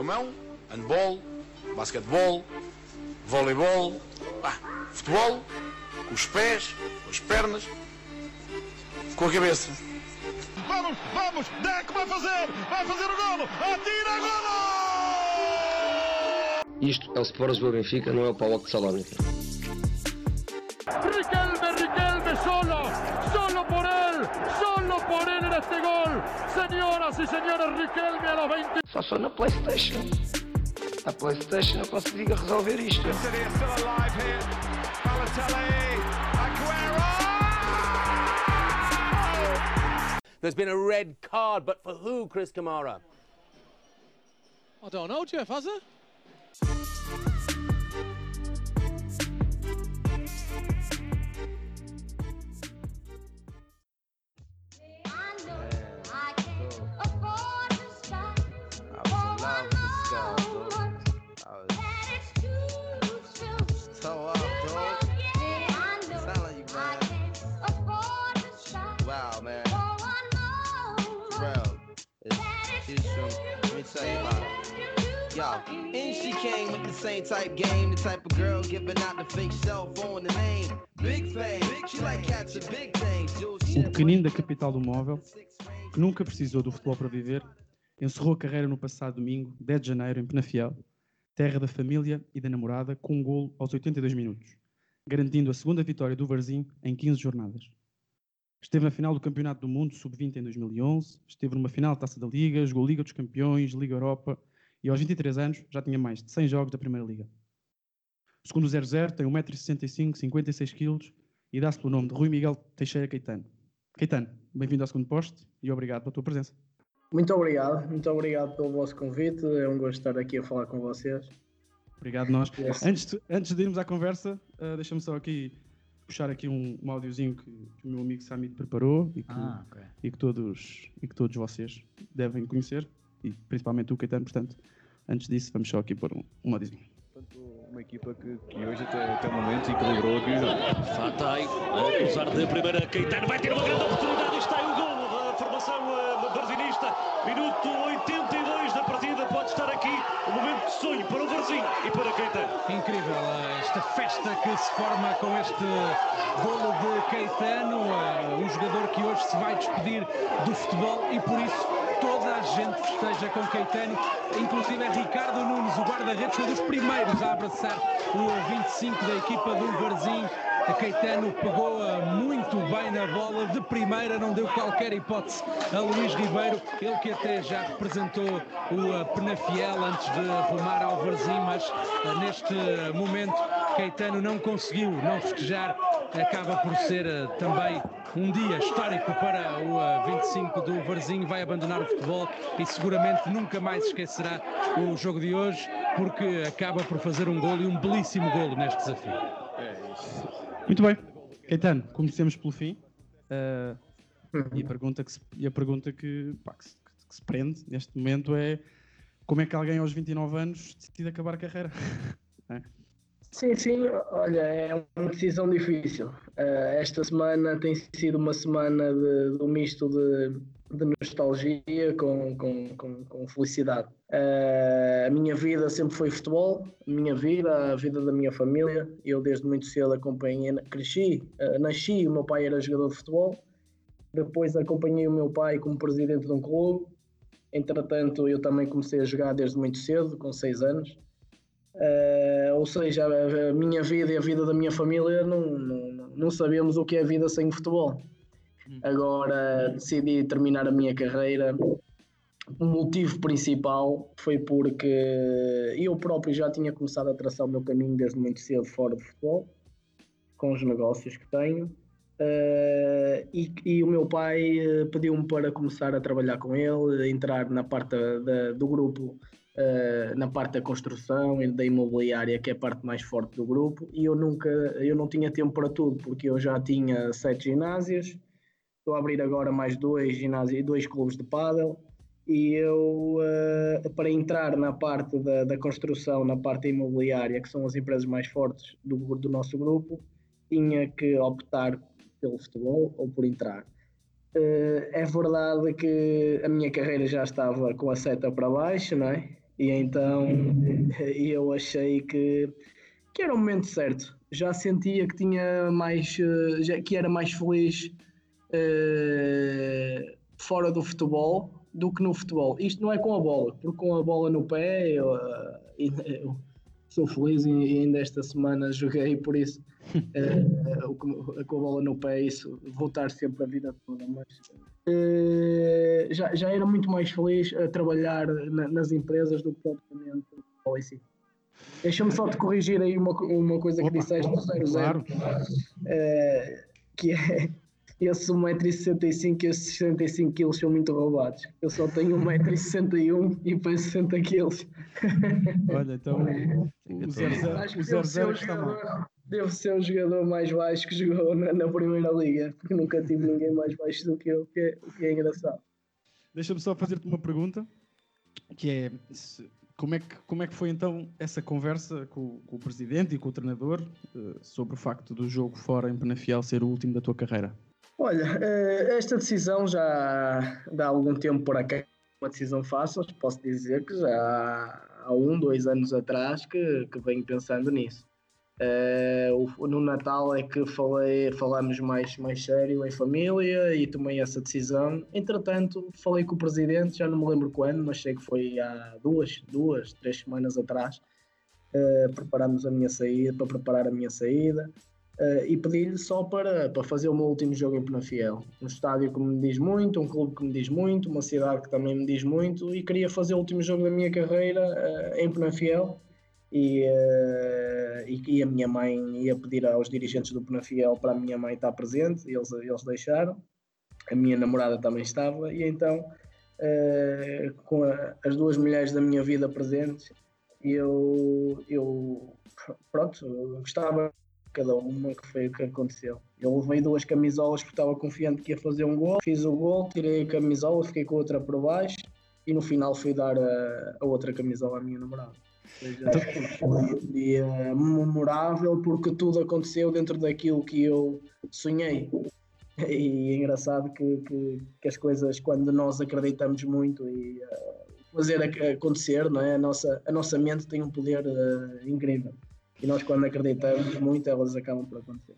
Com a mão, handball, basquetebol, voleibol, ah, futebol, com os pés, com as pernas, com a cabeça. Vamos, vamos, Deco vai fazer, vai fazer o golo, atira golo! Isto é o Sport Lisboa Benfica, não é o Paulo de Salónica. Este gol. Señoras y señores, Riquelme a los 20. Só sou na Playstation. Na Playstation eu consigo resolver isto. There's been a red card, but for who, Chris Kamara? I don't know, Jeff, has it? She came with the same type game, the type of girl giving out the fake cell phone, the name. Big fame, she like catching big things. Jules Um pequenino da capital do móvel, que nunca precisou do futebol para viver, encerrou a carreira no passado domingo, 10 de janeiro, em Penafiel, terra da família e da namorada, com um golo aos 82 minutos, garantindo a segunda vitória do Varzim em 15 jornadas. Esteve na final do Campeonato do Mundo Sub-20 em 2011, esteve numa final da Taça da Liga, jogou Liga dos Campeões, Liga Europa e aos 23 anos já tinha mais de 100 jogos da Primeira Liga. Segundo o 00, tem 1,65m, 56 kg e dá-se pelo nome de Rui Miguel Teixeira Caetano. Caetano, bem-vindo ao segundo posto e obrigado pela tua presença. Muito obrigado, muito obrigado pelo vosso convite. É um gosto estar aqui a falar com vocês. Obrigado nós. Yes. Antes, de, antes de irmos à conversa, uh, deixa-me só aqui puxar aqui um, um áudiozinho que, que o meu amigo Samit preparou e que, Ah, ok. e, que todos, e que todos vocês devem conhecer, e principalmente o Caetano, portanto, antes disso, vamos só aqui pôr um, um. Uma equipa que, que hoje até, até o momento equilibrou aqui o jogo. Fatai, a cruzar de primeira, Caetano vai ter uma grande oportunidade. Está aí o golo da formação uh, varzinista. Minuto 82 da partida. Pode estar aqui um momento de sonho para o Varzim e para Caetano. Incrível eh, esta festa que se forma com este golo de Caetano, eh, um jogador que hoje se vai despedir do futebol e por isso toda a gente festeja com Caetano, inclusive é Ricardo Nunes, o guarda-redes, foi dos primeiros a abraçar o 25 da equipa do Varzim. A Caetano pegou muito bem na bola de primeira, não deu qualquer hipótese a Luís Ribeiro, ele que até já representou o eh, Penafiel antes de rumar ao Varzim, mas eh, neste momento Caetano não conseguiu não festejar, acaba por ser eh, também um dia histórico para o eh, 25 do Varzim, vai abandonar o futebol e seguramente nunca mais esquecerá o jogo de hoje, porque acaba por fazer um golo e um belíssimo golo neste desafio. Muito bem, Caetano, comecemos pelo fim. Uh, e, a pergunta que se, e a pergunta que, pá, que, se, que se prende neste momento é como é que alguém aos 29 anos decide acabar a carreira? Sim, sim, olha, é uma decisão difícil. Uh, esta semana tem sido uma semana de, de um misto de, de nostalgia com, com, com, com felicidade. Uh, a minha vida sempre foi futebol, a minha vida, a vida da minha família. Eu desde muito cedo acompanhei, cresci, uh, nasci, o meu pai era jogador de futebol. Depois acompanhei o meu pai como presidente de um clube. Entretanto, eu também comecei a jogar desde muito cedo, com 6 anos. Uh, ou seja, a, minha vida e a vida da minha família não, não, não sabemos o que é a vida sem futebol. Agora decidi terminar a minha carreira. O motivo principal foi porque eu próprio já tinha começado a traçar o meu caminho desde muito cedo fora de futebol, com os negócios que tenho. Uh, e, e, o meu pai uh, pediu-me para começar a trabalhar com ele, entrar na parte da, do grupo Uh, na parte da construção e da imobiliária, que é a parte mais forte do grupo, e eu nunca, eu não tinha tempo para tudo, porque eu já tinha sete ginásios, estou a abrir agora mais dois ginásios e dois clubes de pádel, e eu, uh, para entrar na parte da, da, construção, na parte imobiliária, que são as empresas mais fortes do, do nosso grupo, tinha que optar pelo futebol ou por entrar. Uh, é verdade que a minha carreira já estava com a seta para baixo, não é? E então eu achei que, que era o momento certo. Já sentia que tinha mais eh, já, que era mais feliz uh, fora do futebol do que no futebol. Isto não é com a bola, porque com a bola no pé eu, eu sou feliz e ainda esta semana joguei por isso uh, com a bola no pé isso vou estar sempre a vida toda mas uh, já, já era muito mais feliz a trabalhar na, nas empresas do que propriamente no em si. Deixa-me só te corrigir aí uma, uma coisa Opa, que disseste do 0 claro. que é esse 1,65m e esses 65kg são muito roubados. Eu só tenho 1,61m e peso 60kg. Olha, então o 0-0 está mal. Devo ser o jogador mais baixo que jogou na, na, Primeira Liga, porque nunca tive ninguém mais baixo do que eu, que é, o que é engraçado. Deixa-me só fazer-te uma pergunta, que é se, como, é que, como é que foi então essa conversa com, com o presidente e com o treinador uh, sobre o facto do jogo fora em Penafiel ser o último da tua carreira? Olha, eh, esta decisão já dá algum tempo por aqui, uma decisão fácil, posso dizer que já há um, dois anos atrás que, que venho pensando nisso. Uh, no Natal é que falei, falamos mais, mais sério em família e tomei essa decisão. Entretanto, falei com o presidente, já não me lembro quando, mas sei que foi há duas, duas, três semanas atrás. Uh, preparamos a minha saída, para preparar a minha saída uh, e pedi-lhe só para, para fazer o meu último jogo em Penafiel. Um estádio que me diz muito, um clube que me diz muito, uma cidade que também me diz muito e queria fazer o último jogo da minha carreira uh, em Penafiel e, uh, e, e, a minha mãe ia pedir aos dirigentes do Penafiel para a minha mãe estar presente, eles, eles deixaram, a minha namorada também estava, e então com a, as duas mulheres da minha vida presentes, eu, eu pronto, gostava cada uma que foi o que aconteceu. Eu levei duas camisolas porque estava confiante que ia fazer um gol, fiz o gol, tirei a camisola, fiquei com a outra por baixo e no final fui dar a, a outra camisola à minha namorada. Seja, foi um dia memorável porque tudo aconteceu dentro daquilo que eu sonhei. E é engraçado que, que, que as coisas, quando nós acreditamos muito e uh, fazer acontecer, não é? a, nossa, a nossa mente tem um poder uh, incrível. E nós, quando acreditamos muito, elas acabam por acontecer.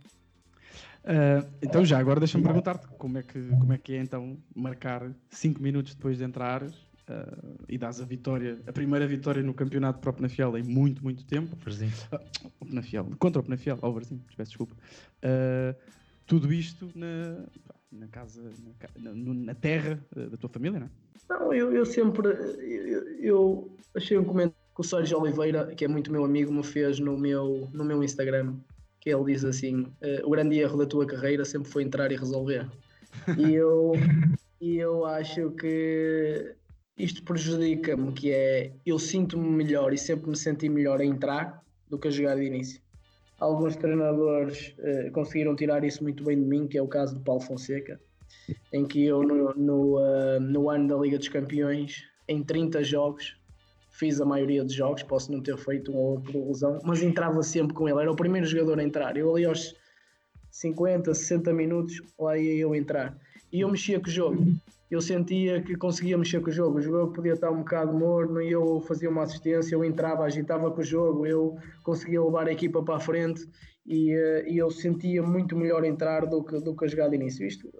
Uh, então já, agora deixa-me perguntar-te como, é que, como é que é então marcar 5 minutos depois de entrares uh, e dás a vitória, a primeira vitória no campeonato para o Penafiel em muito, muito tempo. Uh, o Penafiel, contra o Penafiel, ao Varzim, peço desculpa. Uh, tudo isto na, na casa, na, na, na terra da tua família, não é? Não, eu, eu sempre, eu, eu achei um comentário que o Sérgio Oliveira, que é muito meu amigo, me fez no meu, no meu Instagram, que ele diz assim, o grande erro da tua carreira sempre foi entrar e resolver. e eu, e eu acho que isto prejudica-me, que é eu sinto-me melhor e sempre me senti melhor a entrar do que a jogar de início. Alguns treinadores uh, conseguiram tirar isso muito bem de mim, que é o caso do Paulo Fonseca, em que eu no, no, uh, no ano da Liga dos Campeões, em 30 jogos, fiz a maioria dos jogos, posso não ter feito uma ou outra lesão, mas entrava sempre com ele, era o primeiro jogador a entrar. Eu ali aos 50, 60 minutos, lá ia eu entrar. E eu mexia com o jogo eu sentia que conseguia mexer com o jogo. O jogo podia estar um bocado morno e eu fazia uma assistência, eu entrava, agitava com o jogo, eu conseguia levar a equipa para a frente e, uh, e eu sentia muito melhor entrar do que, do que a jogar de início. Isto,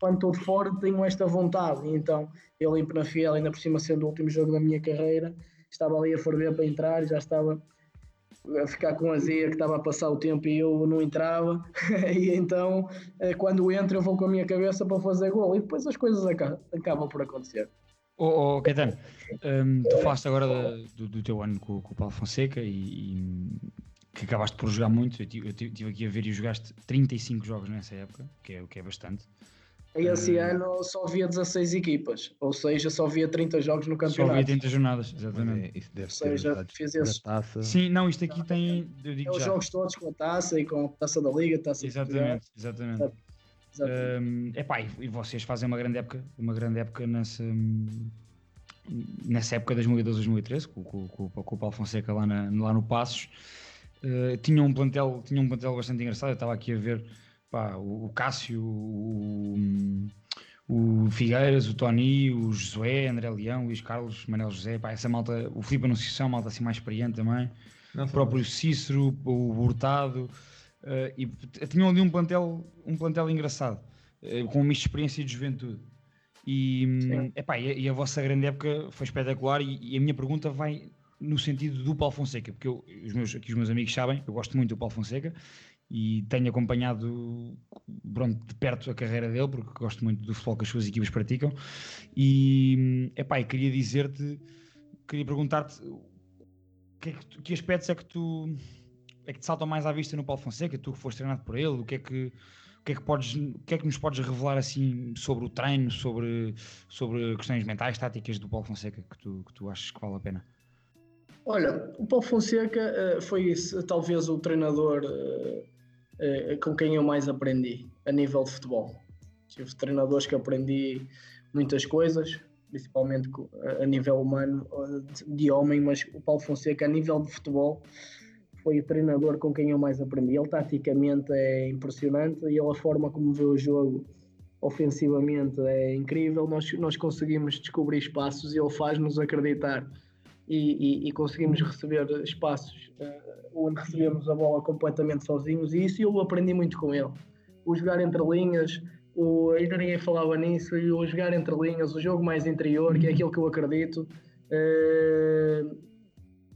quando estou de fora, tenho esta vontade. E então, eu em Penafiel, ainda por cima sendo o último jogo da minha carreira, estava ali a ferver para entrar, já estava a ficar com azia que estava a passar o tempo e eu não entrava e então eh, quando entro eu vou com a minha cabeça para fazer gol e depois as coisas acabam, acabam por acontecer. Oh, oh Caetano, um, tu falaste agora do, do, teu ano com, com, o Paulo Fonseca e, e, que acabaste por jogar muito, eu estive aqui a ver e jogaste 35 jogos nessa época, que é, que é bastante. Esse uh, ano só havia 16 equipas, ou seja, só havia 30 jogos no campeonato. Só havia 30 jornadas, exatamente. É, isso deve ou seja, fiz esses... taça. Sim, não, isto aqui tem. Eu digo é os já. jogos todos com a taça e com a taça da Liga, taça Exatamente, exatamente. exatamente. Um, epá, e vocês fazem uma grande época, uma grande época nessa, nessa época 2012-2013, com, com, com, com o Paulo Fonseca lá, na, lá no Passos. Uh, tinha, um plantel, tinha um plantel bastante engraçado, eu estava aqui a ver pá, o, o Cássio, o, o Figueiras, o Tony, o Josué, André Leão, Luís Carlos, Manuel José, pá, essa malta, o Filipe Anunciação, malta assim mais experiente também, Não o próprio Cícero, o Hurtado, eh, e tinham ali um plantel, um plantel engraçado, eh, com um misto de experiência e de juventude. E, hum, epá, e, a, e a vossa grande época foi espetacular e, e a minha pergunta vai no sentido do Paulo Fonseca, porque eu, os meus, aqui os meus amigos sabem, eu gosto muito do Paulo Fonseca e tenho acompanhado pronto, de perto a carreira dele, porque gosto muito do futebol que as suas equipas praticam. E, epá, queria dizer-te, queria perguntar-te que, é que, que aspectos é que tu é que te saltam mais à vista no Paulo Fonseca, tu que foste treinado por ele, o que é que o que é que, podes, o que é que nos podes revelar assim sobre o treino, sobre, sobre questões mentais, táticas do Paulo Fonseca que tu, que tu achas que vale a pena? Olha, o Paulo Fonseca eh, foi talvez o treinador eh, eh, com quem eu mais aprendi a nível de futebol. Tive treinadores que aprendi muitas coisas, principalmente a- nível humano, de homem, mas o Paulo Fonseca, a nível de futebol, foi o treinador com quem eu mais aprendi. Ele taticamente é impressionante e ele, a forma como vê o jogo ofensivamente é incrível. Nós, nós conseguimos descobrir espaços e ele faz-nos acreditar e, e- e conseguimos receber espaços eh, onde recebemos a bola completamente sozinhos e isso eu aprendi muito com ele. O jogar entre linhas, o, ainda ninguém falava nisso, e o jogar entre linhas, o jogo mais interior, que é aquilo que eu acredito. eh,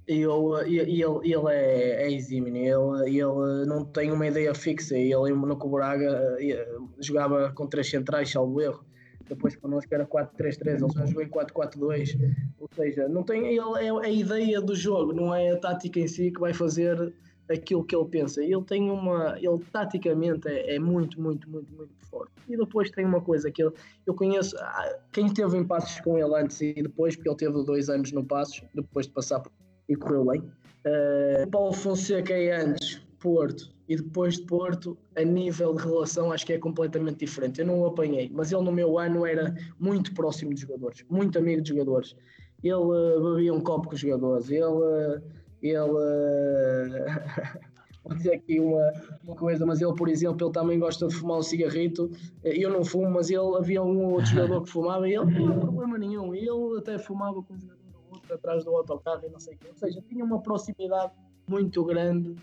e eu, e, e ele, ele é, é exímio, ele, ele não tem uma ideia fixa. Ele no Cobraga eh, jogava com três centrais, salvo erro. Depois connosco era 4-3-3, ele só jogou em 4-4-2. Ou seja, não tem, ele é a ideia do jogo, não é a tática em si que vai fazer aquilo que ele pensa. Ele tem uma. Ele taticamente é, é muito, muito, muito, muito forte. E depois tem uma coisa que eu, eu conheço. ah, Quem esteve em passos com ele antes e depois, porque ele teve dois anos no passos, depois de passar e correu bem. Uh, Paulo Fonseca é antes, Porto, e depois de Porto, a nível de relação, acho que é completamente diferente. Eu não o apanhei, mas ele no meu ano era muito próximo dos jogadores, muito amigo dos jogadores. Ele uh, bebia um copo com os jogadores, ele. uh, ele uh, vou dizer aqui uma, uma coisa, mas ele, por exemplo, ele também gosta de fumar um cigarrito. Eu não fumo, mas ele havia um ou outro jogador que fumava e ele não tinha problema nenhum. Ele até fumava com o jogador do outro atrás do autocarro e não sei o quê. Ou seja, tinha uma proximidade muito grande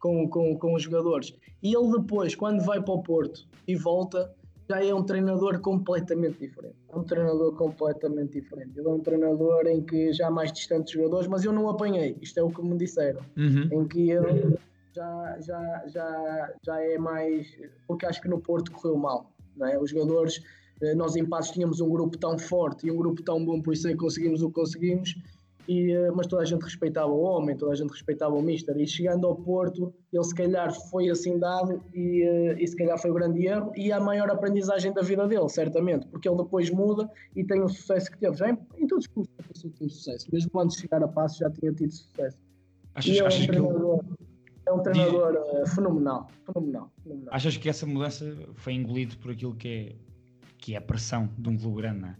com, com, com os jogadores. E ele depois, quando vai para o Porto e volta, já é um treinador completamente diferente. É um treinador completamente diferente. Ele é um treinador em que já há mais distante dos jogadores, mas eu não apanhei. Isto é o que me disseram. Uhum. Em que ele já, já, já, já é mais. Porque acho que no Porto correu mal. Não é? Os jogadores, eh, nós em Passos tínhamos um grupo tão forte e um grupo tão bom, por isso é que conseguimos o que conseguimos. E, eh, mas toda a gente respeitava o homem, toda a gente respeitava o Mister. E chegando ao Porto, ele se calhar foi assim dado e, eh, e se calhar foi o grande erro e a maior aprendizagem da vida dele, certamente, porque ele depois muda e tem o sucesso que teve. Já em, em todos os cursos passou tem sucesso, mesmo antes de chegar a passo já tinha tido sucesso. Achas- e é um achas treinador, é um treinador eh, fenomenal, fenomenal, fenomenal. Achas que essa mudança foi engolido por aquilo que é, que é a pressão de um clube grande, não é?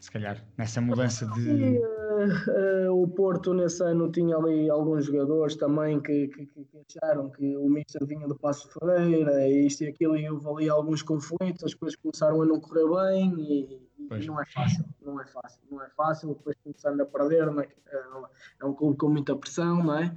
Se calhar, nessa mudança de. o Porto nesse ano tinha ali alguns jogadores também que, que- que- acharam que o Mister vinha do Passo Ferreira e isto e aquilo e houve ali alguns conflitos, as coisas começaram a não correr bem e, e não é fácil, não é fácil, não é fácil, depois começando a perder, não é? é um clube com muita pressão, não é?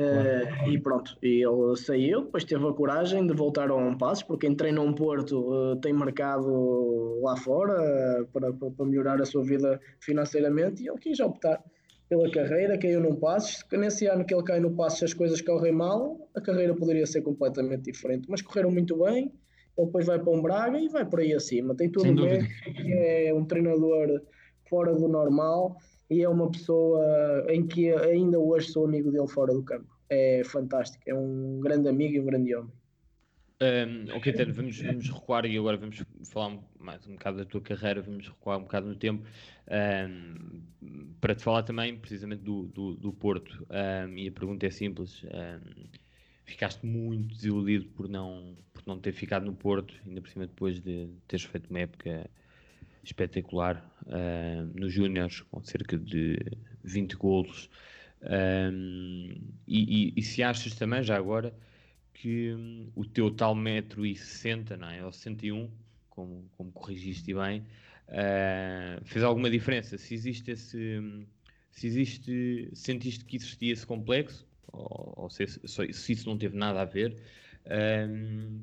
Eh, e pronto, e ele saiu, depois teve a coragem de voltar a um passo, porque quem treina um Porto eh, tem mercado lá fora eh, para, para, melhorar a sua vida financeiramente e ele quis optar pela carreira, caiu num passo. que Nesse ano que ele cai no passo, se as coisas correm mal, a carreira poderia ser completamente diferente, mas correram muito bem. Ele depois vai para um Braga e vai por aí acima. Tem tudo bem, é um treinador fora do normal e é uma pessoa em que ainda hoje sou amigo dele fora do campo. É fantástico, é um grande amigo e um grande homem. Um, ok, Tano, vamos, vamos recuar e agora vamos falar mais um bocado da tua carreira, vamos recuar um bocado no tempo um, para te falar também precisamente do, do, do Porto. Um, e a pergunta é simples: ficaste muito desiludido por não, por não ter ficado no Porto, ainda por cima depois de teres feito uma época espetacular um, nos Júniors, com cerca de 20 golos. Um, e, e- e se achas também, já agora, que hum, o teu tal metro e 60, não é? Ou 61, como, como corrigiste bem, uh, fez alguma diferença? Se existe esse. Se existe. Sentiste que existia esse complexo? Ou, ou se, se, isso não teve nada a ver? Um,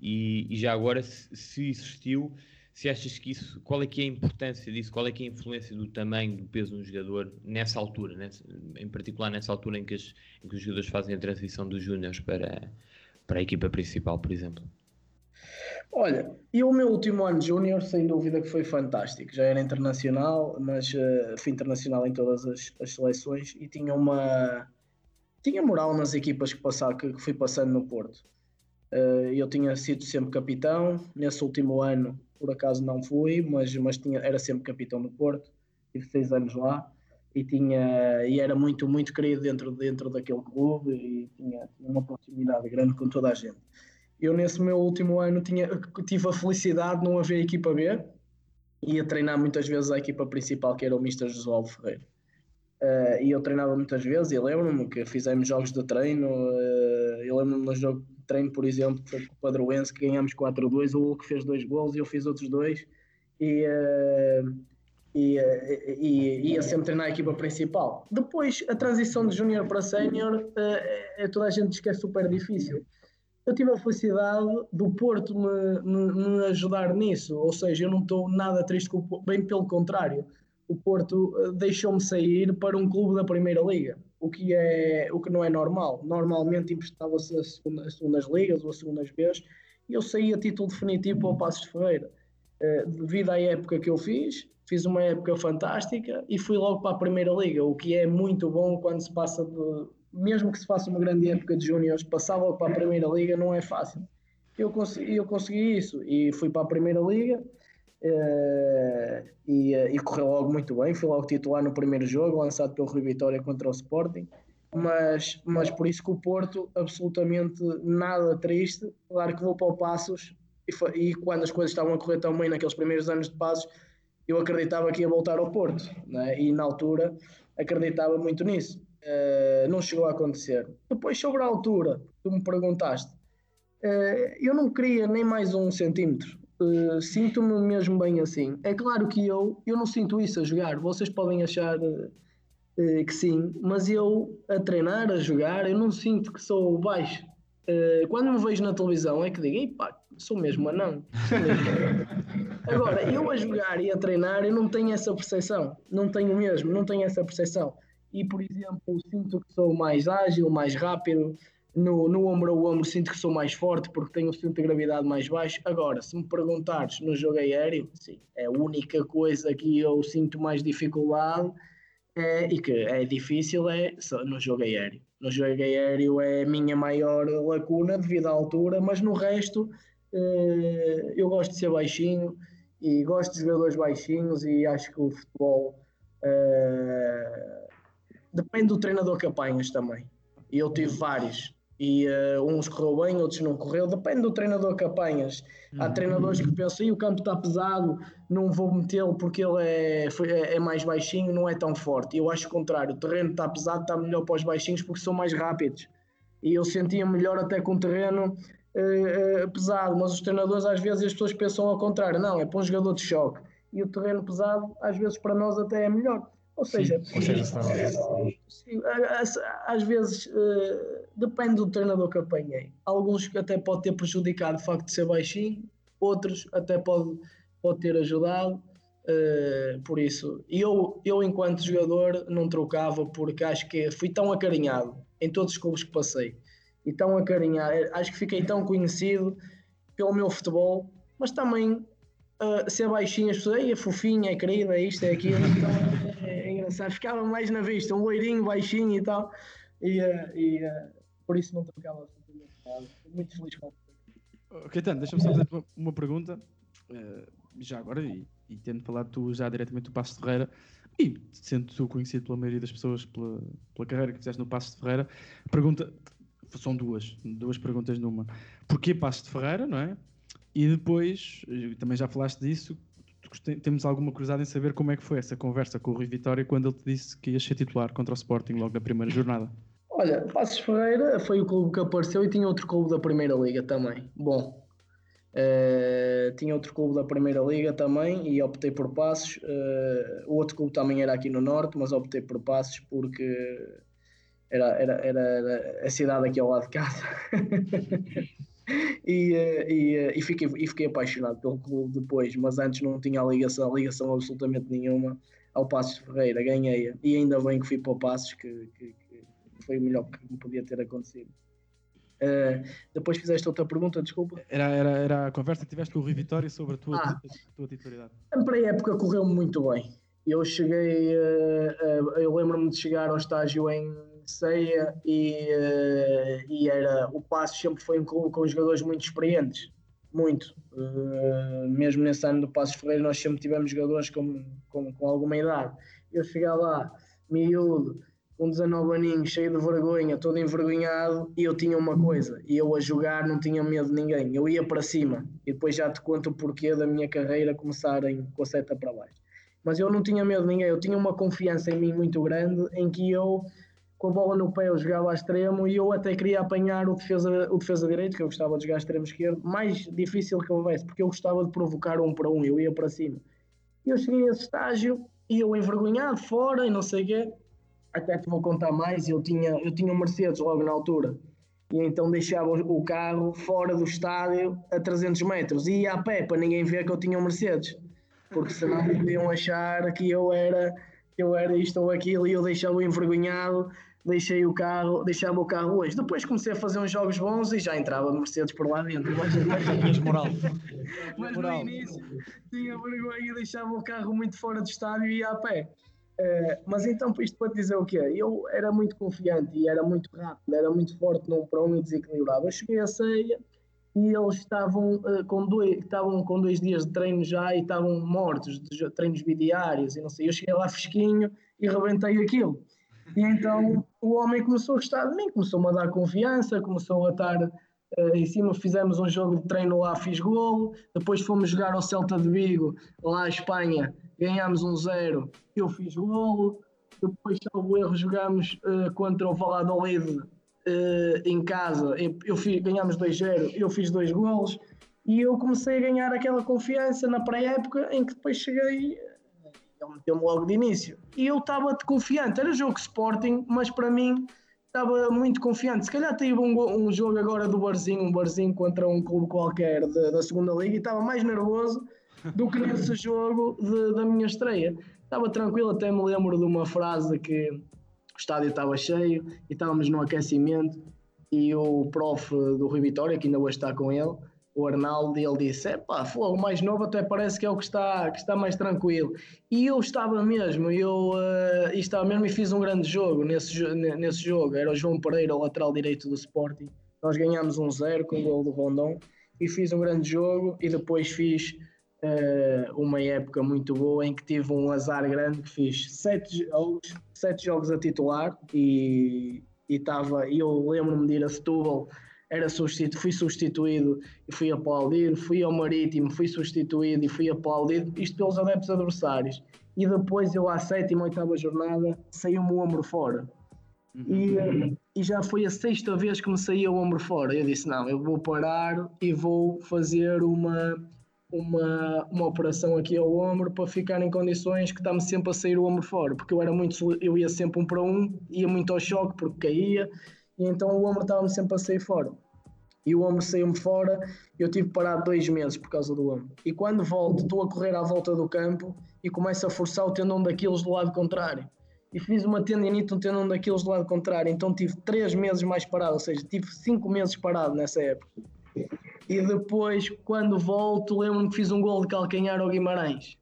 e, e, já agora, se, se, existiu, se achas que isso, qual é que é a importância disso, qual é que é a influência do tamanho, do peso um jogador nessa altura, nessa, em particular nessa altura em que, as, em que os jogadores fazem a transição dos júniores para, para a equipa principal, por exemplo? Olha, e o meu último ano júnior, sem dúvida que foi fantástico. Já era internacional, mas uh, fui internacional em todas as, as, seleções e tinha uma tinha moral nas equipas que, passar, que, que fui passando no Porto. Uh, eu tinha sido sempre capitão, nesse último ano por acaso não fui, mas, mas tinha, era sempre capitão do Porto, tive seis anos lá e, tinha, e era muito, muito querido dentro, dentro daquele clube e tinha, uma proximidade grande com toda a gente. Eu nesse meu último ano tinha, tive a felicidade de não haver equipa B, ia treinar muitas vezes a equipa principal que era o Mr. Josualdo Ferreira. Uh, e eu treinava muitas vezes e lembro-me que fizemos jogos de treino. Uh, eu lembro-me no jogo treino, por exemplo, foi com o Padroense, que ganhámos 4-2. O Hulk fez dois gols e eu fiz outros dois. E, uh, e, e, ia sempre treinar a equipa principal. Depois, a transição de júnior para sénior, é, toda a gente diz que é super difícil. Eu tive a felicidade do Porto me, me, me ajudar nisso, ou seja, eu não estou nada triste com o Porto, bem pelo contrário o Porto deixou-me sair para um clube da Primeira Liga, o que, é, o que não é normal. Normalmente emprestava-se as, segunda, as segundas ligas ou as segundas vezes e eu saí a título definitivo para o Passos de Ferreira. Uh, devido à época que eu fiz, fiz uma época fantástica e fui logo para a Primeira Liga, o que é muito bom quando se passa de. Mesmo que se faça uma grande época de júniores, passar logo para a Primeira Liga não é fácil. Eu consegui, eu consegui isso e fui para a Primeira Liga e, uh, e, correu logo muito bem. Fui logo titular no primeiro jogo, lançado pelo Rui Vitória contra o Sporting. Mas, mas por isso que o Porto, absolutamente nada triste. Claro que vou para o Passos e, e quando as coisas estavam a correr tão bem naqueles primeiros anos de Passos, eu acreditava que ia voltar ao Porto. Né? E na altura acreditava muito nisso. Uh, não chegou a acontecer. Depois, sobre a altura, tu me perguntaste, eu não queria nem mais um centímetro Uh, sinto-me mesmo bem assim. É claro que eu, eu não sinto isso a jogar. Vocês podem achar uh, uh, que sim, mas eu a treinar, a jogar, eu não sinto que sou baixo. quando me vejo na televisão é que digo, pá, sou mesmo anão. Sou mesmo Agora, eu a jogar e a treinar, eu não tenho essa percepção. Não tenho mesmo, não tenho essa percepção. E, por exemplo, sinto que sou mais ágil, mais rápido, no, no ombro a ombro sinto que sou mais forte porque tenho o centro de gravidade mais baixo. Agora, se me perguntares no jogo aéreo, sim, é a única coisa que eu sinto mais dificuldade é, e que é difícil é no jogo aéreo. No jogo aéreo é a minha maior lacuna devido à altura, mas no resto eh, eu gosto de ser baixinho e gosto de jogadores baixinhos e acho que o futebol eh, depende do treinador que apanhas também. E eu tive vários e uh, uns correu bem, outros não correu, depende do treinador que apanhas. Há uhum. treinadores que pensam, e o campo está pesado, não vou metê-lo porque ele é, é, é, mais baixinho, não é tão forte. Eu acho o contrário, o terreno está pesado, está melhor para os baixinhos porque são mais rápidos. E eu sentia melhor até com o terreno uh, uh, pesado, mas os treinadores às vezes as pessoas pensam ao contrário, não, é para um jogador de choque. E o terreno pesado às vezes para nós até é melhor. Ou seja, sim, sim, às vezes uh, depende do treinador que apanhei. Alguns até pode ter prejudicado o facto de ser baixinho, outros até pode, pode ter ajudado. Uh, por isso, eu, eu enquanto jogador não trocava porque acho que fui tão acarinhado em todos os clubes que passei e tão acarinhado, acho que fiquei tão conhecido pelo meu futebol, mas também uh, ser baixinho, as pessoas, é fofinha, é querida, é isto, é aquilo, então ficava mais na vista, um loirinho, baixinho e tal, e, uh, e uh, por isso não trocava absolutamente Muito feliz com Ok, então, deixa-me só fazer uma, uma pergunta, uh, já agora, e, e tendo falado tu já diretamente do Passo de Ferreira, e sendo tu conhecido pela maioria das pessoas pela, pela carreira que fizeste no Passo de Ferreira, pergunta, são duas, duas perguntas numa. Porquê Passo de Ferreira, não é? E depois, também já falaste disso, temos alguma curiosidade em saber como é que foi essa conversa com o Rui Vitória quando ele te disse que ia ser titular contra o Sporting logo na primeira jornada. Olha, Passos Ferreira foi o clube que apareceu e tinha outro clube da Primeira Liga também. Bom, Uh, tinha outro clube da Primeira Liga também e optei por Passos. Uh, o outro clube também era aqui no Norte, mas optei por Passos porque era, era, era, era a cidade aqui ao lado de casa. e, uh, e, e, fiquei, e fiquei apaixonado pelo clube depois, mas antes não tinha ligação, ligação absolutamente nenhuma ao Passos Ferreira. Ganhei e ainda bem que fui para o Passos, que, que, que foi o melhor que me podia ter acontecido. Uh, depois fizeste outra pergunta, desculpa. Era, era, era a conversa que tiveste com o Rui Vitória sobre a tua, ah, a tua titularidade. A pré-época correu muito bem. Eu cheguei, uh, uh, eu lembro-me de chegar ao estágio em Ceia e, e era o Passo sempre foi um clube com jogadores muito experientes, muito. mesmo nesse ano do Passos Ferreira nós sempre tivemos jogadores com, com, com alguma idade. Eu cheguei lá, miúdo, com 19 aninhos, cheio de vergonha, todo envergonhado, e eu tinha uma coisa, e eu a jogar não tinha medo de ninguém, eu ia para cima, e depois já te conto o porquê da minha carreira começarem com a seta para baixo. Mas eu não tinha medo de ninguém, eu tinha uma confiança em mim muito grande, em que eu, com a bola no pé, eu jogava a extremo, e eu até queria apanhar o defesa, o defesa direito, que eu gostava de jogar a extremo esquerdo, mais difícil que houvesse, porque eu gostava de provocar um para um, eu ia para cima. E eu cheguei a esse estágio, e eu envergonhado, fora, e não sei o quê, até te vou contar mais, eu tinha, eu tinha um Mercedes logo na altura, e então deixava o carro fora do estádio a 300 metros, e ia a pé para ninguém ver que eu tinha um Mercedes, porque senão podiam achar que eu era, que eu era isto ou aquilo, e eu deixava envergonhado, deixei o carro, deixava o carro hoje. Depois comecei a fazer uns jogos bons e já entrava Mercedes por lá dentro. Mas, moral. Mas no início tinha vergonha e deixava o carro muito fora do estádio e ia a pé. Uh, mas então, isto para dizer o quê? Eu era muito confiante e era muito rápido, era muito forte num para um e desequilibrado. Eu cheguei a ceia e eles estavam, uh, com dois, estavam com dois dias de treino já e estavam mortos de treinos bidiários e não sei. Eu cheguei lá fresquinho e rebentei aquilo. E então o homem começou a gostar de mim, começou-me a dar confiança, começou a estar uh, em cima. Fizemos um jogo de treino lá, fiz golo. Depois fomos jogar ao Celta de Vigo, lá à Espanha ganhámos um zero, eu fiz golo, depois, salvo erro, jogámos uh, contra o Valladolid uh, em casa, eu fiz, ganhámos 2-0, eu fiz dois golos, e eu comecei a ganhar aquela confiança na pré-época em que depois cheguei, ele meteu-me logo de início, e eu estava confiante, era jogo Sporting, mas para mim estava muito confiante. Se calhar tive um, um, jogo agora do Barzinho, um Barzinho contra um clube qualquer de, da segunda liga e estava mais nervoso do que nesse jogo de, da minha estreia. Estava tranquilo, até me lembro de uma frase que o estádio estava cheio e estávamos no aquecimento e o prof do Rui Vitória, que ainda hoje está com ele, o Arnaldo, ele disse: é pá, o mais novo até parece que é o que está, que está mais tranquilo. E eu estava mesmo, eu uh, estava mesmo e fiz um grande jogo nesse, nesse jogo. Era o João Pereira, o lateral direito do Sporting. Nós ganhámos um zero com o gol do Rondon e fiz um grande jogo e depois fiz uh, uma época muito boa em que tive um azar grande que fiz sete jogos, sete jogos a titular e estava, eu lembro-me de ir a Setúbal, era substitu, fui substituído e fui aplaudido, fui ao Marítimo, fui substituído e fui aplaudido, isto pelos adeptos adversários. E depois eu à sétima, oitava jornada, saiu-me o ombro fora. E, uhum. e, já foi a sexta vez que me saía o ombro fora. Eu disse: Não, eu vou parar e vou fazer uma, uma, uma operação aqui ao ombro para ficar em condições que está-me sempre a sair o ombro fora, porque eu era muito, eu ia sempre um para um, ia muito ao choque porque caía, e então o ombro estava-me sempre a sair fora. E o ombro saiu-me fora, eu tive parado dois meses por causa do ombro. E quando volto, estou a correr à volta do campo e começo a forçar o tendão daqueles do lado contrário. E fiz uma tendinite um tendão daqueles do lado contrário, então tive três meses mais parado, ou seja, tive cinco meses parado nessa época. E depois, quando volto, lembro-me que fiz um gol de calcanhar ao Guimarães.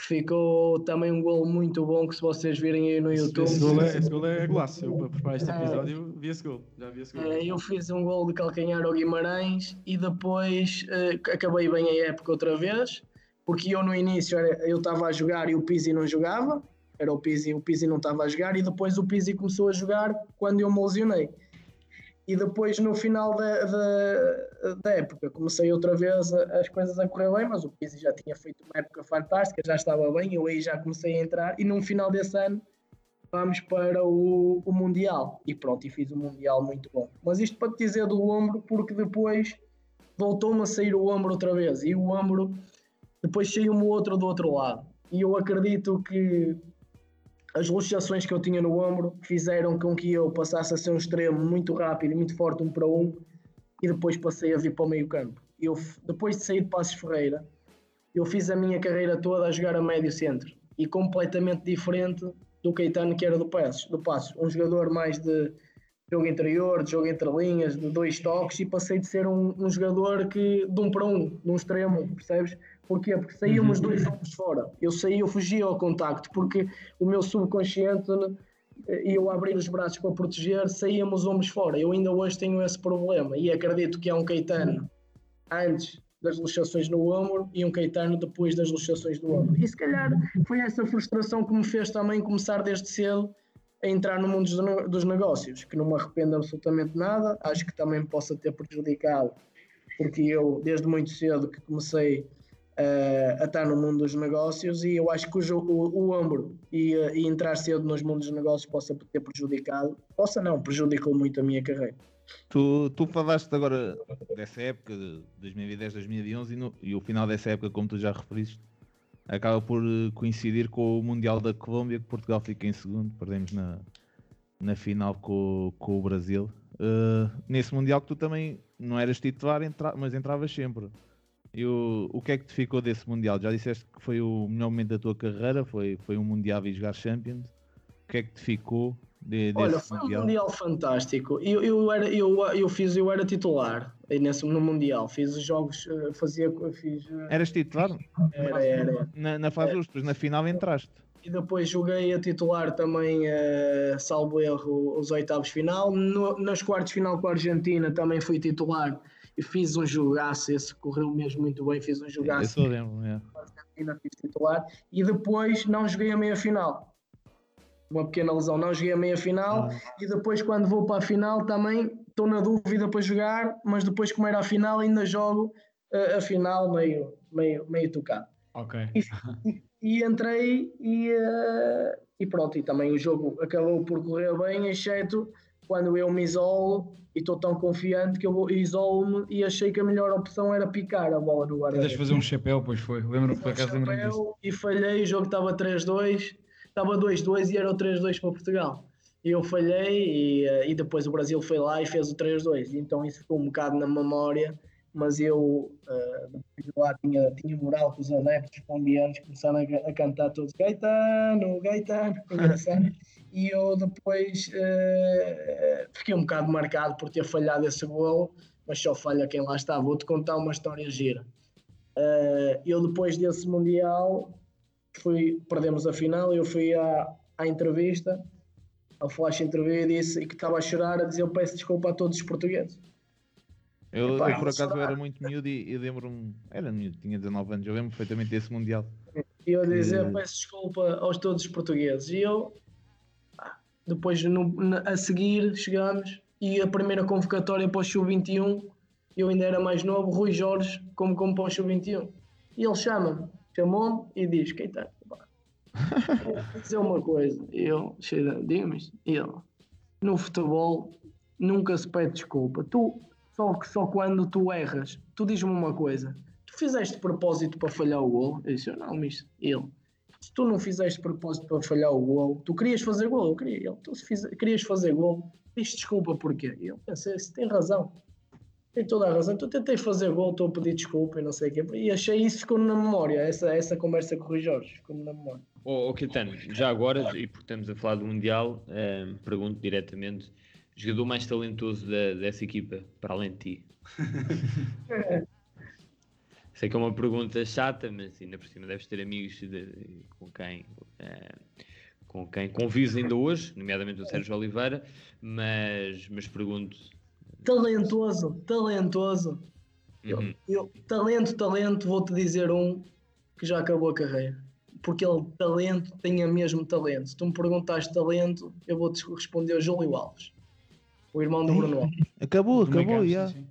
Ficou também um gol muito bom que se vocês virem aí no YouTube. Esse gol é, esse gol é golaço. Eu para preparar este episódio vi esse gol. Já vi esse gol. É, eu fiz um gol de calcanhar ao Guimarães e depois uh, acabei bem a época outra vez, porque eu no início era, eu estava a jogar e o Pizzi não jogava. Era o Pizzi, o Pizzi não estava a jogar e depois o Pizzi começou a jogar quando eu me lesionei e depois no final da, da, da, época comecei outra vez as coisas a correr bem, mas o Pizzi já tinha feito uma época fantástica, já estava bem, eu aí já comecei a entrar e no final desse ano vamos para o, o Mundial e pronto, e fiz um Mundial muito bom. Mas isto para te dizer do ombro, porque depois voltou-me a sair o ombro outra vez e o ombro depois saiu-me o outro do outro lado. E eu acredito que as luxações que eu tinha no ombro fizeram com que eu passasse a ser um extremo muito rápido e muito forte, um para um, e depois passei a vir para o meio campo. Eu, depois de sair de Passos Ferreira, eu fiz a minha carreira toda a jogar a médio centro e completamente diferente do Caetano que era do Passos, do Passos. um jogador mais de jogo interior, de jogo entre linhas, de dois toques e passei de ser um, um jogador que de um para um, de um extremo, percebes? Porquê? Porque saíamos Uhum. dois anos fora. Eu saí, eu fugia ao contacto, porque o meu subconsciente eh, e eu abrir os braços para proteger, saíamos ombros fora. Eu ainda hoje tenho esse problema e acredito que há um Caetano antes das luxações no ombro e um Caetano depois das luxações do ombro. E se calhar foi essa frustração que me fez também começar desde cedo a entrar no mundo dos ne- dos negócios, que não me arrependo absolutamente nada, acho que também possa ter prejudicado, porque eu desde muito cedo que comecei eh, a estar no mundo dos negócios e eu acho que o, o, o ombro e, eh, e entrar cedo nos mundos dos negócios possa ter prejudicado, possa não, prejudicou muito a minha carreira. Tu, tu falaste agora dessa época, de 2010, 2011, e, e o final dessa época, como tu já referiste, acaba por eh, coincidir com o Mundial da Colômbia, que Portugal fica em segundo, perdemos na, na final com, com o Brasil. Eh, nesse Mundial que tu também não eras titular, entra- mas entravas sempre. E o, o que é que te ficou desse Mundial? Já disseste que foi o melhor momento da tua carreira, foi, foi um Mundial e jogar Champions. O que é que te ficou de, Olha, foi um mundial fantástico. Eu, eu, era, eu, eu fiz, eu era titular nesse, no Mundial. Fiz os jogos, eh, fazia. Fiz, eh, Eras titular? Era, era. Na, na fase dos, depois na final entraste. E depois joguei a titular também, eh, salvo erro, os oitavos final. No, nas quartas final com a Argentina também fui titular e fiz um jogaço. Esse correu mesmo muito bem. Fiz um Eu jogaço. só lembro, é. Argentina fiz titular. E depois não joguei a meia final. Uma pequena lesão, não joguei a meia final. E depois, quando vou para a final, também estou na dúvida para jogar. Mas depois, como era a final, ainda jogo eh, a final meio, meio, meio tocado. Ok. E, e entrei e, eh, e pronto, e também o jogo acabou por correr bem, exceto quando eu me isolo e estou tão confiante que eu isolo-me e achei que a melhor opção era picar a bola no guarda-redes. fazer um chapéu, pois foi. Lembro por acaso. Chapéu E falhei, o jogo estava 3-2, estava 2-2 e era o 3-2 para Portugal. E eu falhei e, eh, e depois o Brasil foi lá e fez o 3-2. Então isso ficou um bocado na memória, mas eu eh, depois de lá tinha, tinha moral com os adeptos colombianos, começaram a, a cantar todos Gaetano, Gaetano, engraçado. E eu depois eh, fiquei um bocado marcado por ter falhado esse golo, mas só falha quem lá está. Vou-te contar uma história gira. Eh, eu depois desse Mundial fui, perdemos a final, eu fui à, à entrevista, ao flash interview e disse que estava a chorar, a dizer eu peço desculpa a todos os portugueses. Eu, Epá, eu, por acaso chorar. era muito miúdo e, e lembro-me, era miúdo, tinha 19 anos, eu lembro perfeitamente desse Mundial. E eu dizer Que- peço desculpa aos todos os portugueses. E eu, depois no- a seguir, chegamos e a primeira convocatória para o Sub-21, eu ainda era mais novo, Rui Jorge, como como para o Sub-21. E ele chama-me, chamou-me e diz: Keita, pá, vou dizer uma coisa. E eu, diga-me isto. E ele, no futebol nunca se pede desculpa. Tu, só só quando tu erras, tu diz-me uma coisa. Tu fizeste de propósito para falhar o gol? Eu disse, não, misto. Ele, se tu não fizeste de propósito para falhar o gol, tu querias fazer gol, eu queria. Ele, tu se fiz, querias fazer gol, diz desculpa porquê? E eu pensei, se tem razão. Tem toda a razão. Então tentei fazer gol, estou a pedir desculpa e não sei o quê. E achei isso, ficou-me na memória. Essa, essa conversa com o Rui Jorge, ficou-me na memória. Ô, oh, Caetano, já agora, e porque estamos a falar do Mundial, eh, pergunto diretamente: jogador mais talentoso da- dessa equipa, para além de ti? Sei que é uma pergunta chata, mas ainda por cima deves ter amigos de- com quem. eh, com quem convives ainda hoje, nomeadamente o Sérgio Oliveira, mas, mas pergunto. Talentoso, talentoso. uhum, Eu, talento, talento, vou-te dizer um que já acabou a carreira. Porque ele, talento, tem o mesmo talento. Se tu me perguntaste talento, eu vou-te responder o Júlio Alves, o irmão do Bruno Alves. Acabou, acabou, já. sim.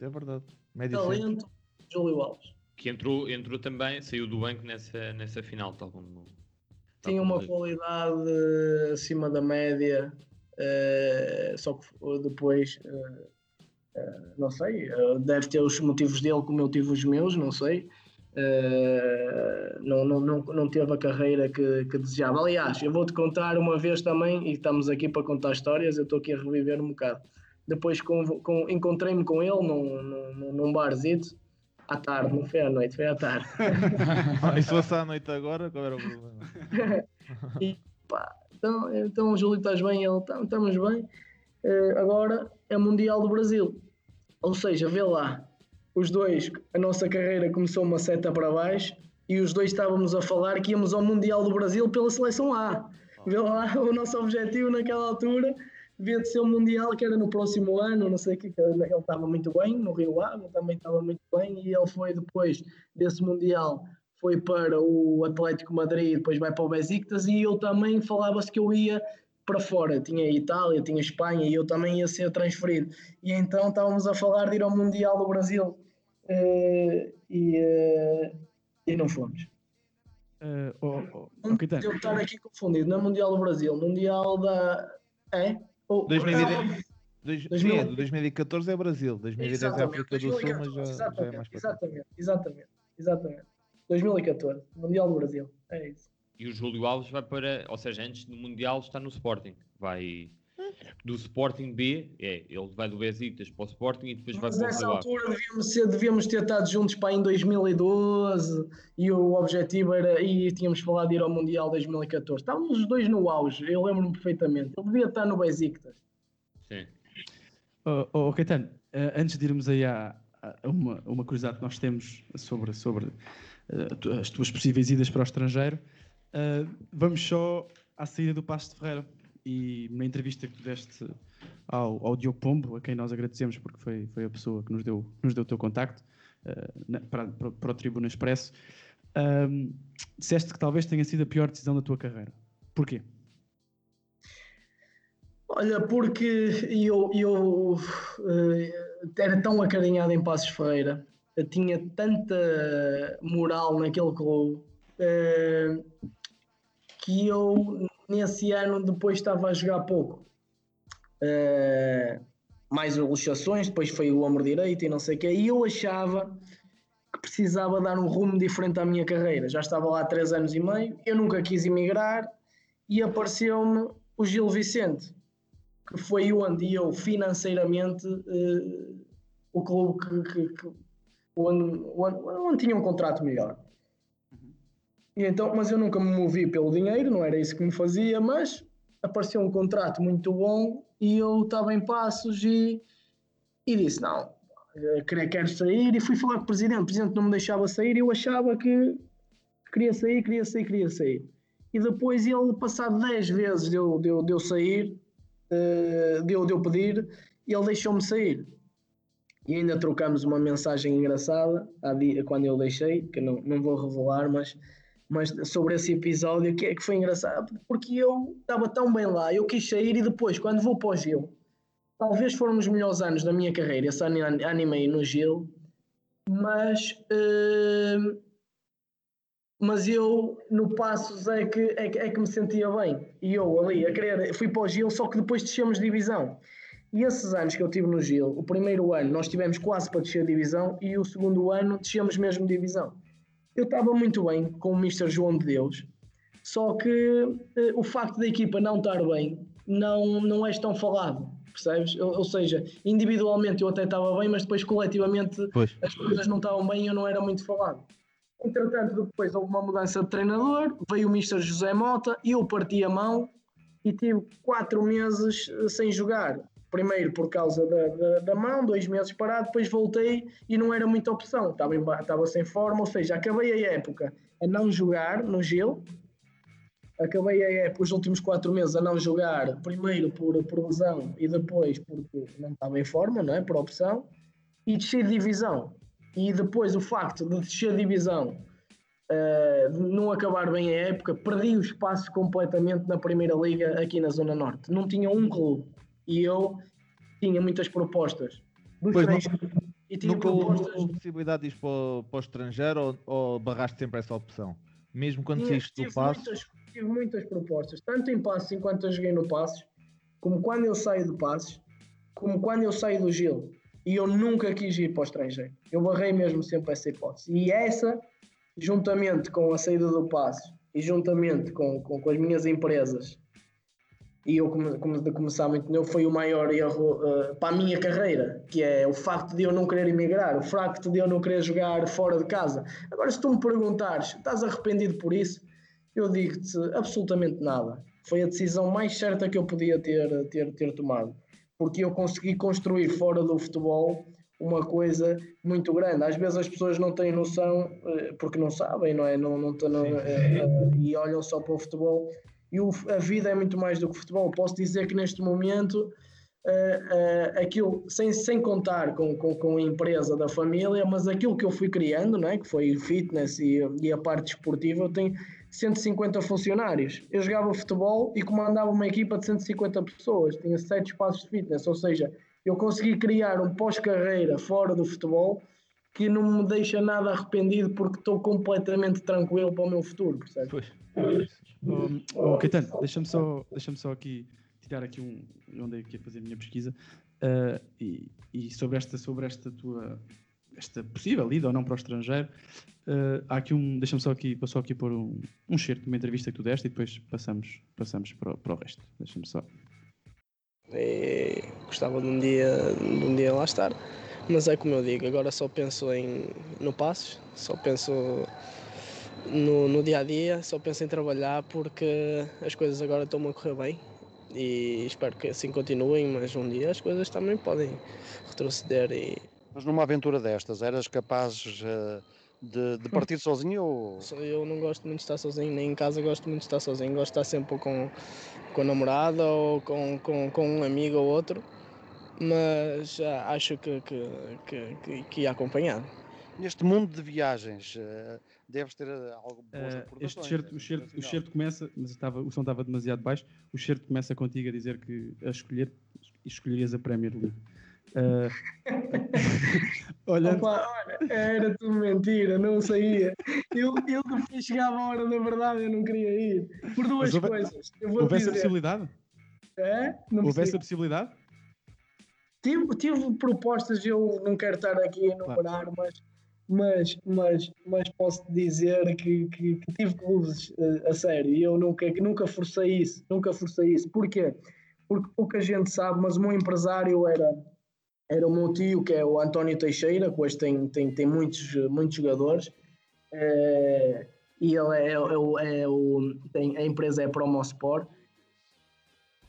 É verdade. Médio. Talento, Júlio Alves. que entrou, entrou também, saiu do banco nessa, nessa final, tal como. tal Tinha uma qualidade acima da média, eh, só que depois eh, Uh, não sei, uh, deve ter os motivos dele como eu tive os meus, não sei. Uh, não, não, não, não teve a carreira que, que desejava. Aliás, eu vou-te contar uma vez também, e estamos aqui para contar histórias, eu estou aqui a reviver um bocado. Depois encontrei-me com ele num, num, num barzito, à tarde, não foi à noite, foi à tarde. e se fosse à noite agora, qual era o problema? e, pá, então, então, Júlio, estás bem? Ele, tá, estamos bem. Uh, agora é Mundial do Brasil. Ou seja, vê lá, os dois, a nossa carreira começou uma seta para baixo e os dois estávamos a falar que íamos ao Mundial do Brasil pela seleção A. Vê lá, o nosso objetivo naquela altura devia de ser o Mundial que era no próximo ano, não sei o que, ele estava muito bem no Rio Ave, também estava muito bem e ele foi depois desse Mundial foi para o Atlético Madrid, depois vai para o Besiktas e eu também falava-se que eu ia para fora, tinha Itália, tinha Espanha e eu também ia ser transferido. E então estávamos a falar de ir ao Mundial do Brasil uh, e, uh, e não fomos. Uh, oh, oh, okay, tá. Eu estar aqui confundido, não é Mundial do Brasil, Mundial da. É? Oh, 2010. Dois, 2000... sim, 2014 é Brasil, 2010 é África do Sul, mas já, exatamente, já é mais para Exatamente, exatamente, exatamente. 2014, Mundial do Brasil, é isso. E o Júlio Alves vai para, ou seja, antes do Mundial está no Sporting. Vai do Sporting B, é, ele vai do Besiktas para o Sporting e depois Mas vai para o Mas nessa altura devíamos, ser, devíamos ter estado juntos para em 2012 e o objetivo era, e tínhamos falado de ir ao Mundial 2014. Estávamos os dois no auge, eu lembro-me perfeitamente. Ele devia estar no Besiktas. Sim. Oh, oh, Caetano, uh, antes de irmos aí a, a uma, uma curiosidade que nós temos sobre, sobre as tuas possíveis idas para o estrangeiro, Uh, vamos só à saída do Passo de Ferreira e na entrevista que deste ao, ao Diogo Pombo, a quem nós agradecemos porque foi, foi a pessoa que nos deu, nos deu o teu contacto uh, na, para, para, o Tribuna Expresso, uh, disseste que talvez tenha sido a pior decisão da tua carreira. Porquê? Olha, porque eu, eu era tão acarinhado em Passos Ferreira, tinha tanta moral naquele clube que eu nesse ano depois estava a jogar pouco. Uh, mais luxações, depois foi o ombro direito e não sei o quê, e eu achava que precisava dar um rumo diferente à minha carreira. Já estava lá há três anos e meio, eu nunca quis emigrar e apareceu-me o Gil Vicente, que foi onde eu financeiramente uh, o clube que, que, que onde, onde, onde tinha um contrato melhor. E então, mas eu nunca me movi pelo dinheiro, não era isso que me fazia, mas apareceu um contrato muito bom e eu estava em passos e, e disse, não, quero, quero sair e fui falar com o presidente, o presidente não me deixava sair e eu achava que queria sair, queria sair, queria sair. E depois ele, passado 10 vezes de eu, de eu, de eu sair, uh, de, eu, de eu pedir, ele deixou-me sair. E ainda trocamos uma mensagem engraçada quando eu deixei, que não, não vou revelar, mas mas sobre esse episódio que, é que foi engraçado, porque eu estava tão bem lá, eu quis sair e depois, quando vou para o Gil, talvez foram os melhores anos da minha carreira, esse animei no Gil, mas, uh, mas eu no Passos é que, é, que, é que me sentia bem, e eu ali a querer, fui para o Gil, só que depois descemos divisão. E esses anos que eu tive no Gil, o primeiro ano nós tivemos quase para descer divisão e o segundo ano descemos mesmo divisão eu estava muito bem com o Mr. João de Deus, só que uh, o facto da equipa não estar bem não, não és tão falado, percebes? Ou, ou seja, individualmente eu até estava bem, mas depois coletivamente pois. as coisas não estavam bem e eu não era muito falado. Entretanto, depois houve uma mudança de treinador, veio o Mr. José Mota, eu parti a mão e tive quatro meses eh, sem jogar primeiro por causa da, da, da, mão, dois meses parado, depois voltei e não era muita opção, estava, estava sem forma, ou seja, acabei a época a não jogar no Gil, acabei a época, os últimos quatro meses a não jogar, primeiro por, por lesão e depois porque não estava em forma, não é? por opção, e desci de divisão. E depois o facto de descer de divisão, uh, não acabar bem a época, perdi o espaço completamente na Primeira Liga aqui na Zona Norte. Não tinha um clube e eu tinha muitas propostas pois e tinha nunca propostas... houve possibilidade de ir para, para o estrangeiro ou, ou, barraste sempre essa opção? Mesmo quando saíste do passo? Muitas, tive muitas propostas, tanto em passos enquanto eu joguei no passos, como quando eu saio do passos, como quando eu saio do Gil. E eu nunca quis ir para o estrangeiro. Eu barrei mesmo sempre essa hipótese. E essa, juntamente com a saída do passo e juntamente com, com, com as minhas empresas, e eu como, como de começar muito novo, foi o maior erro uh, para a minha carreira, que é o facto de eu não querer emigrar, o facto de eu não querer jogar fora de casa. Agora, se tu me perguntares, estás arrependido por isso? Eu digo-te absolutamente nada. Foi a decisão mais certa que eu podia ter, ter, ter tomado porque eu consegui construir fora do futebol uma coisa muito grande. Às vezes as pessoas não têm noção, eh, porque não sabem, não é? Não, não, não eh, eh, e olham só para o futebol. E o, a vida é muito mais do que futebol. Posso dizer que neste momento, uh, uh, aquilo, sem, sem contar com, com, com, a empresa da família, mas aquilo que eu fui criando, não é? que foi fitness e, e a parte esportiva, eu tenho 150 funcionários. Eu jogava futebol e comandava uma equipa de 150 pessoas, tinha sete espaços de fitness, ou seja, eu consegui criar um pós-carreira fora do futebol que não me deixa nada arrependido porque estou completamente tranquilo para o meu futuro, percebes? Pois. Um, oh, Caetano, deixa-me só, deixa só aqui tirar aqui um. Eu andei aqui a fazer a minha pesquisa uh, e, e, sobre, esta, sobre esta tua esta possível ida ou não para o estrangeiro. Uh, há aqui um, deixa-me só aqui, só aqui pôr um, um certo de uma entrevista que tu deste e depois passamos, passamos para, para o resto. Deixa-me só. E gostava de um dia, de um dia lá estar, mas é como eu digo, agora só penso em no passos, só penso no, no dia a dia, só penso em trabalhar porque as coisas agora estão a correr bem e espero que assim continuem, mas um dia as coisas também podem retroceder e mas numa aventura destas, eras capaz uh, de, de, partir sozinho ou. Eu não gosto muito de estar sozinho, nem em casa gosto muito de estar sozinho. Gosto de estar sempre com, com a namorada ou com, com, com um amigo ou outro, mas uh, acho que, que, que, que, que ia acompanhado. Neste mundo de viagens, uh, deves ter algo boas uh, este certo, o, certo, o certo começa, mas estava, o som estava demasiado baixo. O certo começa contigo a dizer que a escolher escolherias a Premier League. Uh, olhando... Opa, olha, era tudo mentira, não saía. Eu, eu depois chegava a hora da verdade, eu não queria ir. Por duas houve, coisas. houve essa possibilidade? É? Não houve essa possibilidade? Tive, tive propostas, eu não quero estar aqui a enumerar, claro. mas, mas, mas, mas posso dizer que, que, que tive clubes uh, a sério e eu nunca, nunca forcei isso. Nunca forcei isso. Porquê? Porque pouca gente sabe, mas o meu empresário era era o meu tio, que é o António Teixeira, que hoje tem, tem, tem muitos, muitos jogadores, é, e ele é, é, é, é o, tem, a empresa é Promosport.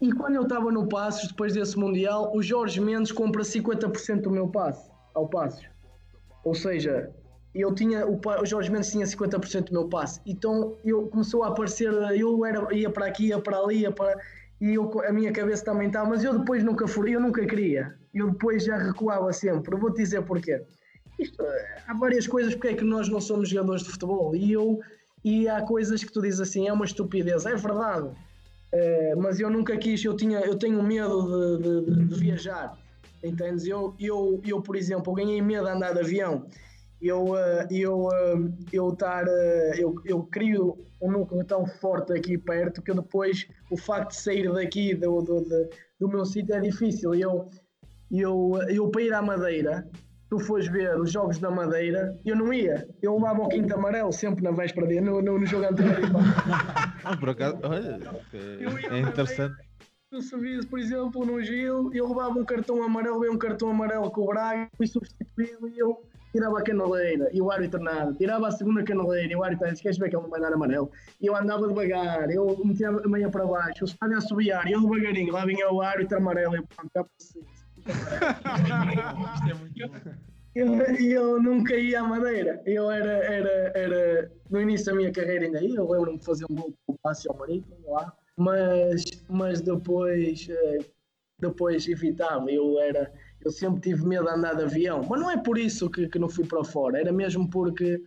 E quando eu estava no Passos, depois desse Mundial, o Jorge Mendes compra 50% do meu passe, ao Passos. Ou seja, eu tinha, o, Jorge Mendes tinha 50% do meu passe. Então eu começou a aparecer, eu era, ia para aqui, ia para ali, ia para e eu, a minha cabeça também estava, mas eu depois nunca fui, eu nunca queria, eu depois já recuava sempre. Vou-te dizer porquê. Isto, há várias coisas porque é que nós não somos jogadores de futebol e eu e há coisas que tu dizes assim, é uma estupidez, é verdade, é, mas eu nunca quis, eu, tinha, eu tenho medo de, de, de viajar, entendes? Eu, eu, eu, por exemplo, eu ganhei medo de andar de avião eu, eh, eu, eh, eu, estar, eh, eu, eu crio um núcleo tão forte aqui perto que depois o facto de sair daqui do, do, do, do meu sítio é difícil. Eu, eu, eu para ir à Madeira, tu fores ver os jogos da Madeira, eu não ia. Eu levava o quinto amarelo sempre na véspera de no, no, no jogo anterior. ah, por acaso, olha, é, interessante. Tu subias, por exemplo, no Gil, eu levava um cartão amarelo, veio um cartão amarelo com o Braga, fui substituído e eu tirava a canaleira e o árbitro nada, tirava a segunda canaleira e o árbitro disse: Queres ver que ele não vai dar amarelo? E eu andava devagar, eu metia a meia para baixo, o estádio a subiar, e eu devagarinho, lá vinha o árbitro amarelo e pronto, já passei. Isto é muito. Eu, eu nunca ia à Madeira. Eu era, era, era no início da minha carreira ainda ia. Eu lembro-me de fazer um gol com o Passo ao Marítimo lá, mas, mas depois, eh, depois evitava. Eu era, eu sempre tive medo de andar de avião, mas não é por isso que, que não fui para fora, era mesmo porque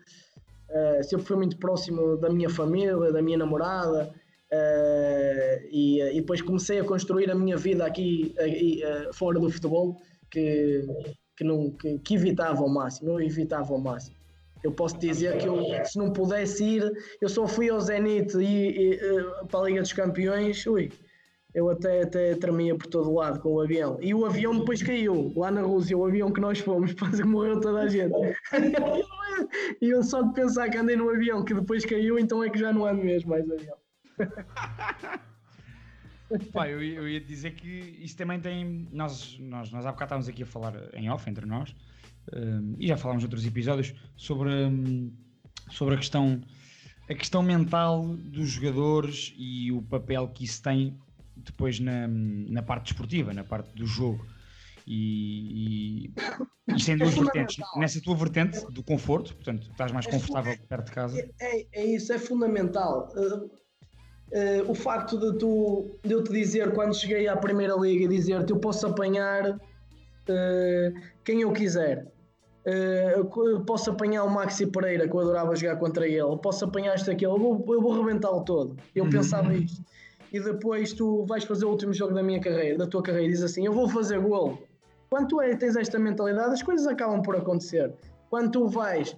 uh, sempre fui muito próximo da minha família, da minha namorada, uh, e, e, depois comecei a construir a minha vida aqui uh, fora do futebol, que, que, não, que, que, evitava ao máximo, eu evitava ao máximo. Eu posso dizer que eu, se não pudesse ir, eu só fui ao Zenit e, e para a Liga dos Campeões, ui, Eu até, até tremia por todo lado com o avião. E o avião depois caiu, lá na Rússia, o avião que nós fomos, quase morreu toda a gente. e eu só de pensar que andei no avião que depois caiu, então é que já não ando mesmo mais avião. Pá, eu, eu ia dizer que isso também tem. Nós, nós, nós há bocado estávamos aqui a falar em off entre nós, um, e já falámos noutros episódios sobre, um, sobre a questão a questão mental dos jogadores e o papel que isso tem depois na, na parte desportiva, na parte do jogo. E, e isto tem duas É vertentes. Nessa tua vertente do conforto, portanto, estás mais É confortável perto de casa. É, é isso, é fundamental. Uh, uh, o facto de, tu, de eu te dizer, quando cheguei à Primeira Liga, dizer-te eu posso apanhar uh, quem eu quiser. Uh, eu posso apanhar o Maxi Pereira, que eu adorava jogar contra ele. Eu posso apanhar este aqui, eu vou, eu vou rebentá-lo todo. Eu Uhum. pensava isto. E depois tu vais fazer o último jogo da minha carreira, da tua carreira, e dizes assim: Eu vou fazer golo. Quando tu é, tens esta mentalidade, as coisas acabam por acontecer. Quando tu vais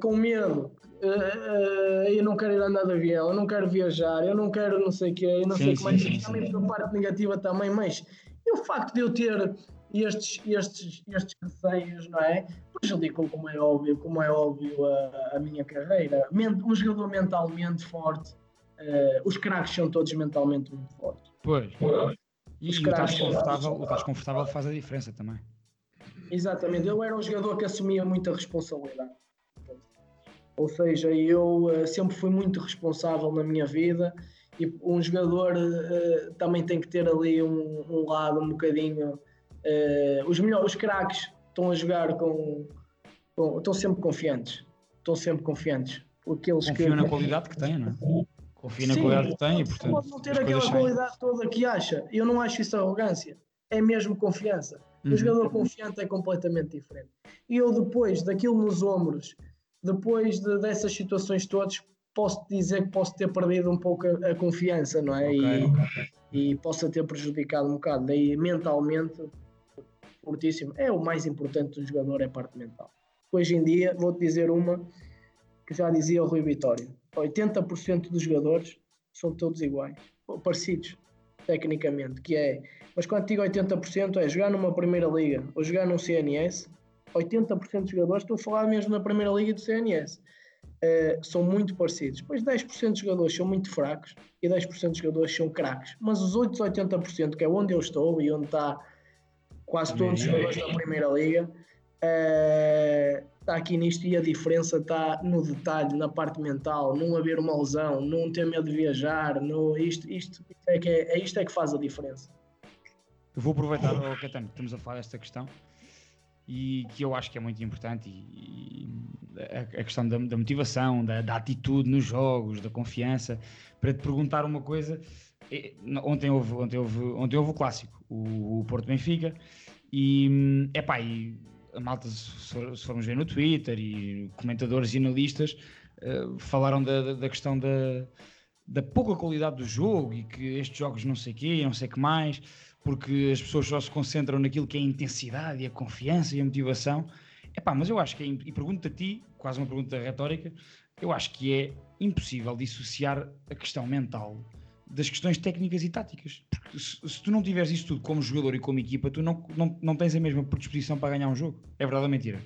com medo, eh, eh, eu não quero ir andar de avião, eu não quero viajar, eu não quero não sei o quê, eu não Sim, sei como é que também pela parte negativa também, mas e o facto de eu ter estes, estes, estes receios, não é? Prejudicam, como é óbvio, como é óbvio, a, a minha carreira. Um jogador mentalmente forte, eh, os craques são todos mentalmente muito fortes. Pois. E, Os e o estás confortável, o estás confortável faz a diferença também. Exatamente, eu era um jogador que assumia muita responsabilidade. Ou seja, eu eh, sempre fui muito responsável na minha vida e um jogador eh, também tem que ter ali um, um lado um bocadinho. eh, os melhores, os craques estão a jogar com, com- estão sempre confiantes. Estão sempre confiantes. Aqueles Confio que, na qualidade que tem, não é? Confio na Sim, qualidade que tem e, portanto. Pode não ter aquela saem. qualidade toda que acha. Eu não acho isso arrogância. É mesmo confiança. Uhum. O jogador confiante é completamente diferente. E eu, depois daquilo nos ombros, depois de- dessas situações todas, posso dizer que posso ter perdido um pouco a, a confiança, não é? Ok, e, e possa ter prejudicado um bocado. Daí, mentalmente, fortíssimo. É o mais importante do jogador, é a parte mental. Hoje em dia, vou-te dizer uma que já dizia o Rui Vitória: 80% dos jogadores são todos iguais, parecidos, tecnicamente. Que é, mas quando digo 80%, é jogar numa Primeira Liga ou jogar num CNS. 80% dos jogadores, estou a falar mesmo na Primeira Liga do CNS, eh, são muito parecidos. Depois 10% dos jogadores são muito fracos e 10% dos jogadores são craques. Mas os outros 80%, que é onde eu estou e onde está quase todos os jogadores da Primeira Liga, eh, está aqui nisto e a diferença está no detalhe, na parte mental, não haver uma lesão, não ter medo de viajar, no, isto, isto, é, que é, é isto é que faz a diferença. Eu vou aproveitar, oh, Caetano, que estamos a falar desta questão e que eu acho que é muito importante e, e a, a questão da, da motivação, da, da atitude nos jogos, da confiança, para te perguntar uma coisa. Eh, Ontem houve, ontem houve, ontem houve o clássico, o, o Porto Benfica, e é pá, e a malta, se, for- se formos ver no Twitter e comentadores e analistas, eh, falaram da- da questão da, da pouca qualidade do jogo e que estes jogos não sei quê, não sei que mais, porque as pessoas só se concentram naquilo que é a intensidade e a confiança e a motivação. Epá, mas eu acho que é, e pergunto a ti, quase uma pergunta retórica, eu acho que é impossível dissociar a questão mental das questões técnicas e táticas. Porque se, se tu não tiveres isso tudo como jogador e como equipa, tu não, não, não tens a mesma predisposição para ganhar um jogo. É verdade ou mentira?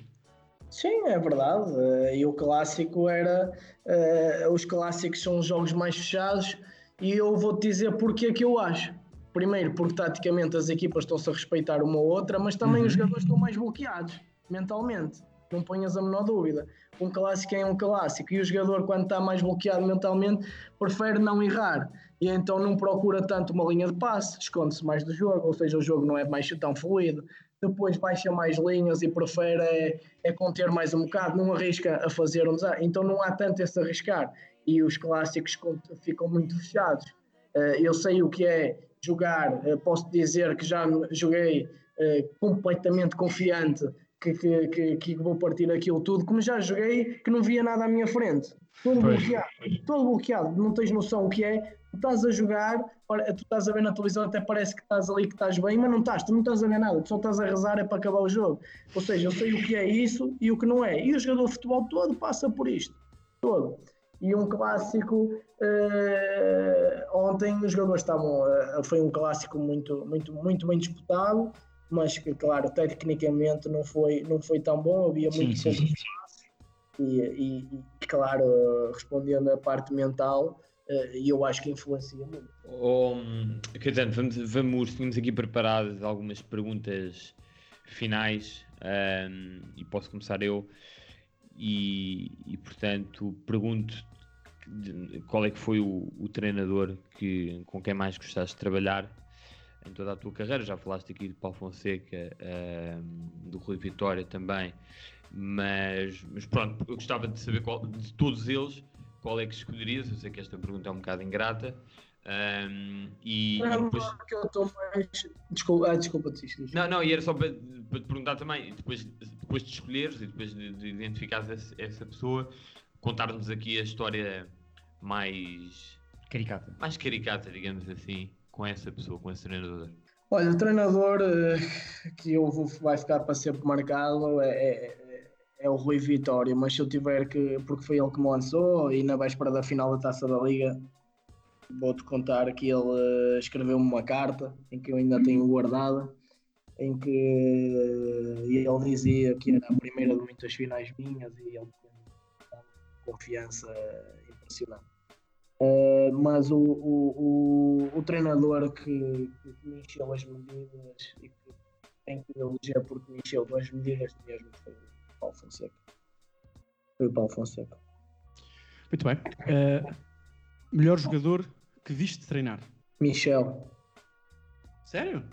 Sim, é verdade. Eh, E o clássico era. eh, os clássicos são os jogos mais fechados e eu vou-te dizer porque é que eu acho. Primeiro, porque taticamente as equipas estão-se a respeitar uma ou outra, mas também Uhum. os jogadores estão mais bloqueados mentalmente. Não ponhas a menor dúvida. Um clássico é um clássico e o jogador, quando está mais bloqueado mentalmente, prefere não errar e então não procura tanto uma linha de passe, esconde-se mais do jogo, ou seja, o jogo não é mais tão fluido. Depois baixa mais linhas e prefere é, é conter mais um bocado, não arrisca a fazer um. Então não há tanto esse arriscar e os clássicos ficam muito fechados. Eh, eu sei o que é jogar, eh, posso dizer que já joguei eh, completamente confiante que, que, que, que vou partir aquilo tudo, como já joguei que não via nada à minha frente. Todo Pois. bloqueado, todo bloqueado, não tens noção o que é. Tu estás a jogar, tu estás a ver na televisão, até parece que estás ali, que estás bem, mas não estás, tu não estás a ver nada, tu só estás a rezar é para acabar o jogo. Ou seja, eu sei o que é isso e o que não é. E o jogador de futebol todo passa por isto, todo. E um clássico, eh, ontem os jogadores estavam, eh, foi um clássico muito, muito, muito bem disputado, mas que, claro, tecnicamente não foi, não foi tão bom, havia Sim, muito sim, sim. espaço. E, e, e, claro, respondendo à parte mental, eh, eu acho que influencia muito. Oh, vamos, vamos, tínhamos aqui preparadas algumas perguntas finais ahm, e posso começar eu. E, e, portanto, pergunto qual é que foi o, o treinador que, com quem mais gostaste de trabalhar em toda a tua carreira. Já falaste aqui de Paulo Fonseca, ahm, do Rui Vitória também, mas, mas pronto, eu gostava de saber qual, de todos eles qual é que escolherias. Eu sei que esta pergunta é um bocado ingrata. ahm, e, e Não, depois. que eu estou mais. Desculpa, ah, desculpa, diz. Não, não, e era só para, para te perguntar também, depois, depois de escolheres e depois de, de identificares esse- essa pessoa, contar-nos aqui a história mais caricata, mais caricata, digamos assim, com essa pessoa, com esse treinador. Olha, o treinador eh, que eu vou, vai ficar para sempre marcado é, é, o Rui Vitória, mas se eu tiver que, porque foi ele que me lançou e na véspera da final da Taça da Liga, vou-te contar que ele eh, escreveu-me uma carta em que eu ainda tenho guardada, em que eh, ele dizia que era a primeira de muitas finais minhas e ele tinha uma confiança impressionante. Uh, mas o, o, o, o treinador que, que me encheu as medidas e que tem que eleger porque me encheu as medidas mesmo foi Paulo Fonseca. Foi o Paulo Fonseca. Muito bem. Eh, melhor jogador que viste treinar? Michel. Sério?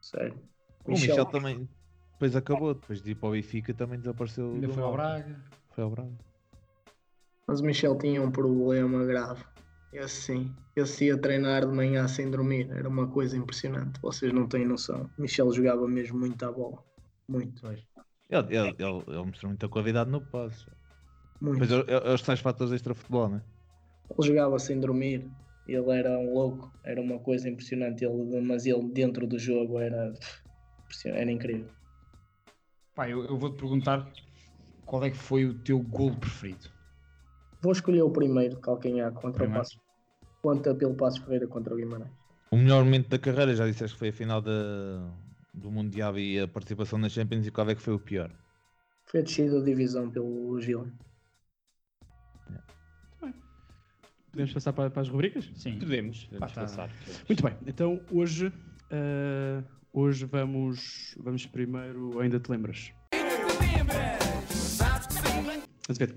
Sério. O Michel, também depois acabou, depois de ir para o Benfica também desapareceu. Ainda foi ao. Braga. Foi ao Braga. Mas o Michel tinha um problema grave. Esse sim. Esse ia treinar de manhã sem dormir. Era uma coisa impressionante. Vocês não têm noção. Michel jogava mesmo muito à bola. Muito. Ele, ele, ele, ele mostrou muita qualidade no passe. Muito. Mas é, é, é os tais fatores extra futebol, né? Ele jogava sem dormir. Ele era um louco. Era uma coisa impressionante. Ele, mas ele dentro do jogo era, era incrível. Pá, eu, eu vou-te perguntar qual é que foi o teu golo preferido. Vou escolher o primeiro de calcanhar contra Primeiro. o Passo. Conta pelo Passo Ferreira contra o Guimarães. O melhor momento da carreira, já disseste que foi a final da, do Mundial e a participação na Champions e qual é que foi o pior? Foi a descida da divisão pelo Gil. Podemos passar para, para as rubricas? Sim. Podemos, vamos Pá, tá. passar. Muito bem, então hoje, eh, hoje vamos, vamos primeiro, ainda te lembras? Azevedo.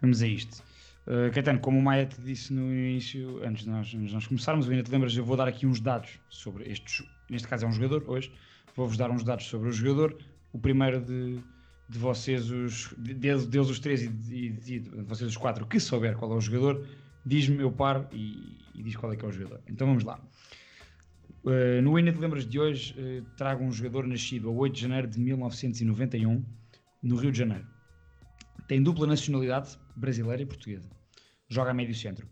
Vamos a isto. Uh, Caetano, como o Maia te disse no início, antes de nós, antes de nós começarmos, ainda te lembras, eu vou dar aqui uns dados sobre estes. Neste caso é um jogador, hoje. Vou-vos dar uns dados sobre o jogador. O primeiro de, de vocês, os, de- deles, os três e de, de- de vocês os quatro que souber qual é o jogador, diz-me, eu paro e, e diz qual é que é o jogador. Então vamos lá. Uh, no Ainda Te Lembras de hoje, uh, trago um jogador nascido a 8 de janeiro de 1991, no Rio de Janeiro. Tem dupla nacionalidade, brasileira e portuguesa. Joga a médio centro.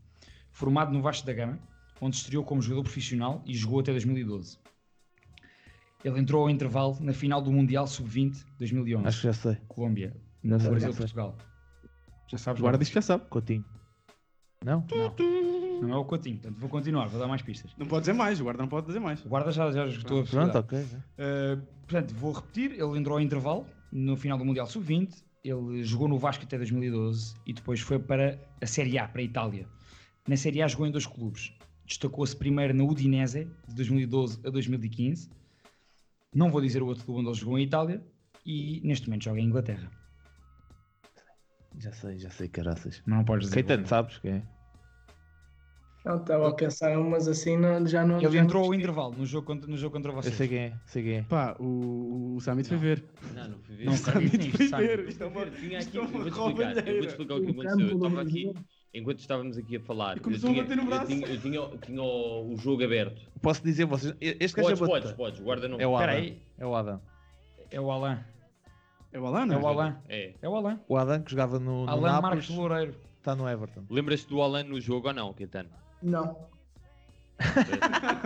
Formado no Vasco da Gama, onde estreou como jogador profissional e jogou até 2012. Ele entrou ao intervalo na final do Mundial Sub-20 2011. Acho que já sei. Colômbia. Já sei, Brasil já sei. Portugal. Já sabes? Agora não? diz que já sabe. Coutinho. Não? Não. Não é o Coutinho, portanto vou continuar, vou dar mais pistas. Não pode dizer mais, o guarda não pode dizer mais. O guarda já, já estou a Pronto, ok. Uh, portanto, vou repetir: ele entrou ao intervalo no final do Mundial Sub-20, ele jogou no Vasco até 2012 e depois foi para a Série A, para a Itália. Na Série A jogou em dois clubes. Destacou-se primeiro na Udinese, de 2012 a 2015. Não vou dizer o outro clube onde ele jogou em Itália. E neste momento joga em Inglaterra. Já sei, já sei, caraças. Não podes dizer. Caetano, sabes quem é? Não, estava a pensar, mas assim não, já não. Ele já entrou não ao intervalo no jogo contra, no jogo contra Eu vocês. sei quem é, sei quem é. Pá, o, o Samit foi ver. Não, não fui ver. Não O Samit foi ver. Isto é uma, isto é eu vou uma te explicar, eu o que aconteceu. Eu estava aqui. Enquanto estávamos aqui a falar, E eu começou a tinha, bater no eu braço. tinha, eu tinha, tinha o, o jogo aberto. Posso dizer vocês? Este Podes, é podes, podes, guarda não. É o Adam. aí. É o Adam. É o Alain. É o Alan, É não o Alain. É. É o Alain. O Adam que jogava no, no Alain Marcos Loureiro. está no Everton. Lembras-te do Alan no jogo ou não, Caetano? Não.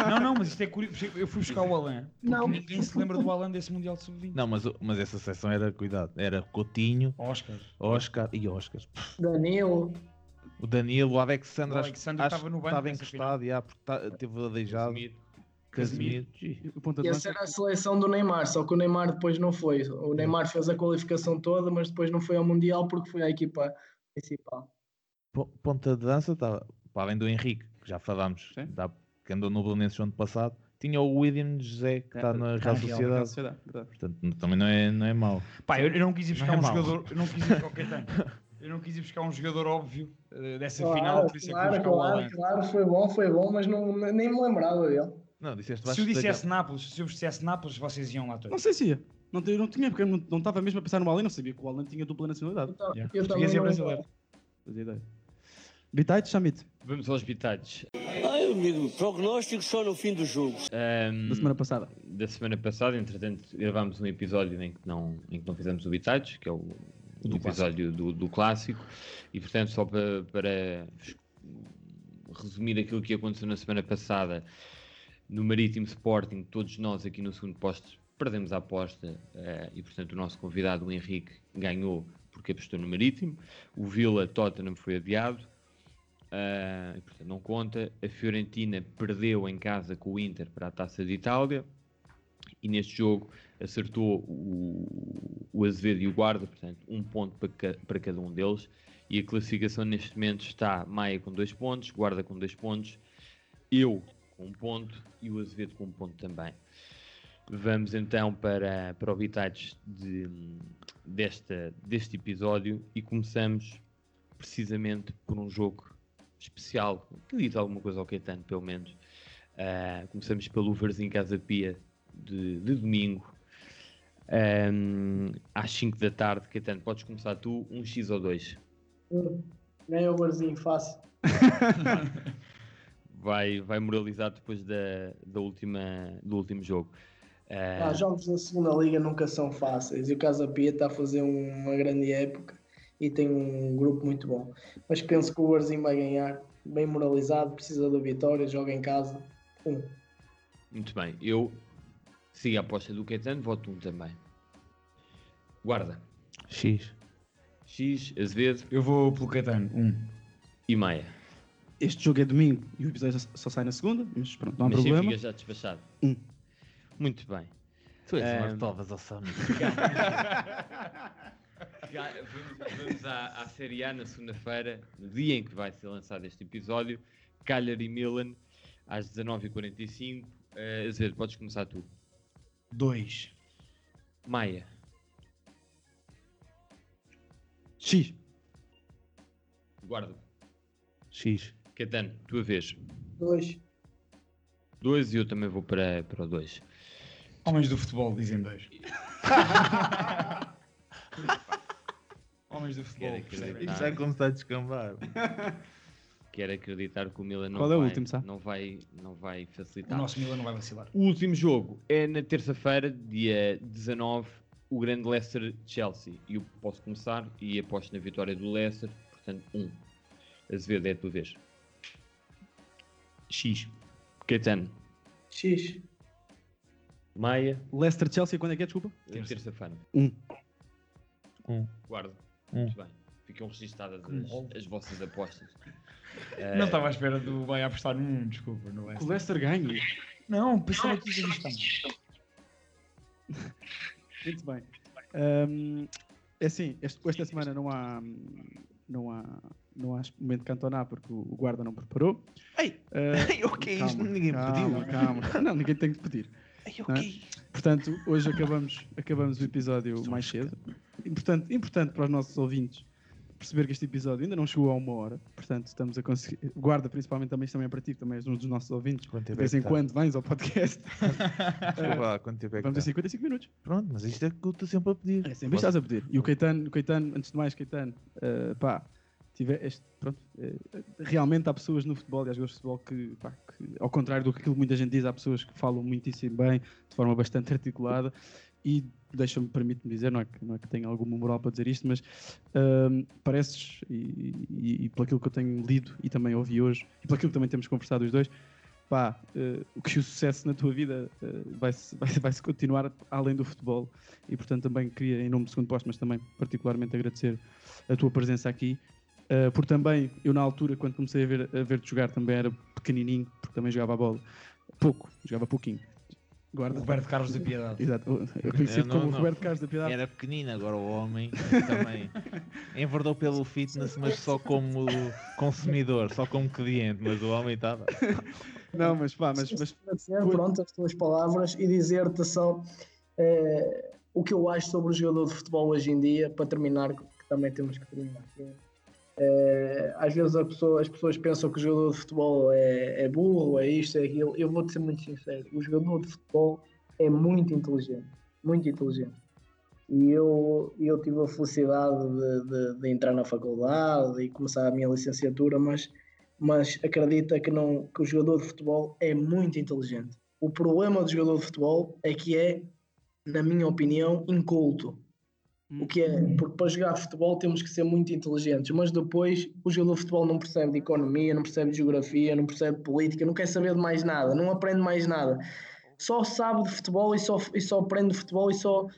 Não, não, mas isto é curioso. Eu fui buscar o Alan. Porque Não. ninguém se lembra do Alan desse Mundial de Sub-20. Não, mas, mas essa seleção era, cuidado, era Coutinho, Oscar. Oscar e Oscar. Danilo. O Danilo, o Alexandre, O acho- Alexandre acho estava no que banco estava encostado, já, porque tá- teve aleijado. Casemiro. O ponta E de essa era a seleção do Neymar, só que o Neymar depois não foi. O Neymar fez a qualificação toda, mas depois não foi ao Mundial porque foi à equipa principal. Po- Ponta de dança estava, para além do Henrique, que já falámos, da- que andou no Belenenses no ano passado, tinha o William José, que está na Tá Real na Real Sociedade. Sociedade. Portanto, também não é, não é mau. Pá, eu, eu não quis ir buscar é um mau. jogador. Eu não quis ir buscar o Caetano. Eu não quis ir buscar um jogador óbvio eh, dessa Claro, final, por isso é que claro, o claro, Alan. claro, foi bom, foi bom, mas não, nem me lembrava dele. Não, disseste Se eu dissesse Nápoles, se eu dissesse Nápoles, vocês iam lá todos. Não sei se ia. Não, não tinha, porque eu não não estava mesmo a pensar no Alan, não sabia que o Alan tinha dupla nacionalidade. Yeah. eu Português também e não brasileiro. Fazia ideia. Bitite, Chamit. Vamos aos bitados. Ai, amigo, prognóstico só no fim do jogo. Da semana passada. Da semana passada, entretanto, gravámos um episódio em que não, em que não fizemos o bitados, que é o, do episódio do, do clássico. E, portanto, só para, para resumir aquilo que aconteceu na semana passada no Marítimo Sporting, todos nós aqui no segundo posto perdemos a aposta eh, e, portanto, o nosso convidado, o Henrique, ganhou porque apostou no Marítimo. O Vila Tottenham foi adiado. eh, e, portanto, não conta. A Fiorentina perdeu em casa com o Inter para a Taça de Itália e neste jogo acertou o, o Azevedo e o Guarda, portanto, um ponto para, ca- para cada um deles. E a classificação neste momento está Maia com dois pontos, Guarda com dois pontos, eu com um ponto e o Azevedo com um ponto também. Vamos então para, para o Bitates de, desta, deste episódio e começamos precisamente por um jogo especial, que diz alguma coisa ao Caetano, pelo menos. Ah, começamos pelo Varzim Casa Pia de, de domingo, Ahm, às 5 da tarde. Caetano, podes começar tu, um X ou dois? Hum, Ganha o Barzinho, fácil. Vai, vai moralizar depois da, da última, do último jogo. Ah, Ah, jogos da segunda liga nunca são fáceis e o Casa Pia está a fazer uma grande época e tem um grupo muito bom. Mas penso que o Barzinho vai ganhar, bem moralizado, precisa da vitória, joga em casa. Um. Muito bem, eu sigo a aposta do Caetano, voto um também. Guarda. X. X, Azevedo. Eu vou pelo Caetano, um. E Maia. Este jogo é domingo e o episódio só- sai na segunda, mas pronto, não há Mas sim, problema. fica já despachado. Um. Muito bem. Tu és Ahm, uma tovas ao. Já, vamos, vamos à, à Série A na segunda-feira, no dia em que vai ser lançado este episódio. Cagliari Milan, às 19h45. Uh, Azevedo, podes começar tu. Dois. Maia. X. Guarda. X. Caetano, tua vez. Dois. Dois e eu também vou para, para o dois. Homens do futebol dizem dois. Homens do futebol. Isto já começar a descambar. Quero acreditar que o Milan não, Qual é o vai, último, Sá? não, vai, não vai O facilitar. nosso Milan não vai vacilar. O último jogo é na terça-feira, dia 19, o grande Leicester-Chelsea. E eu posso começar e aposto na vitória do Leicester, portanto, um. Azevedo é a tua vez. X. Caetano. X. Maia. Leicester Chelsea, quando é que é? Desculpa. Terça- Terça-feira. Um. Um. Guarda. Um. Muito bem. Ficam registadas as, as vossas apostas. Não estava à espera do vai apostar num, desculpa. No Que o Leicester. Leicester ganhe. Não, pensava que ia isto. Muito bem. Ahm, é assim, este- esta semana não há, não há, não há momento de cantonar porque o guarda não preparou. Ei, ei, o que é isto? Ninguém me calma, pediu. Calma, Não, ninguém tem que pedir. Ei, o não é? é? Portanto, hoje acabamos, acabamos o episódio mais cedo. Importante, importante para os nossos ouvintes perceber que este episódio ainda não chegou a uma hora. Portanto, estamos a conseguir. Guarda, principalmente também, isto também é para ti, também és um dos nossos ouvintes. De vez em tá? quando vens ao podcast. Desculpa é que Vamos tá? 55 minutos. Pronto, mas isto é que eu estou sempre a pedir. É sempre estás a pedir. E o Caetano, o Caetano antes de mais, Caetano, eh, pá, tiver este, pronto, eh, realmente há pessoas no futebol e jogadores de futebol que, pá, que, ao contrário do que muita gente diz, há pessoas que falam muitíssimo bem, de forma bastante articulada e deixa-me, permite-me dizer, não é, que, não é que tenha alguma moral para dizer isto, mas ehm, pareces, e, e, e pelo que eu tenho lido e também ouvi hoje, e pelo que também temos conversado os dois, pá, o que o sucesso na tua vida eh, vai-se vai, vai -se continuar além do futebol. E portanto também queria, em nome do segundo posto, mas também particularmente agradecer a tua presença aqui. Uh, também, eu na altura, quando comecei a ver- a ver-te jogar, também era pequenininho, porque também jogava a bola. Pouco, jogava pouquinho. Guarda. Roberto Carlos da Piedade. Exato, eu conhecido Não, como não. Roberto Carlos da Piedade. Era pequenino, agora o homem também enverdou pelo fitness, mas só como consumidor, só como cliente, mas o homem estava. Não, mas pá, mas, mas pronto, as tuas palavras e dizer-te só eh, o que eu acho sobre o jogador de futebol hoje em dia, para terminar, que também temos que terminar. Eh, às vezes pessoa- as pessoas pensam que o jogador de futebol é, é burro, é isto, é aquilo. Eu vou-te ser muito sincero: o jogador de futebol é muito inteligente, muito inteligente. E eu, eu tive a felicidade de, de- de entrar na faculdade e começar a minha licenciatura, mas, mas acredita que, não, que o jogador de futebol é muito inteligente. O problema do jogador de futebol é que é, na minha opinião, inculto. O que é, porque para jogar futebol temos que ser muito inteligentes, mas depois o jogador de futebol não percebe de economia, não percebe de geografia, não percebe de política, não quer saber de mais nada, não aprende mais nada. Só sabe de futebol e só, e só aprende de futebol e só,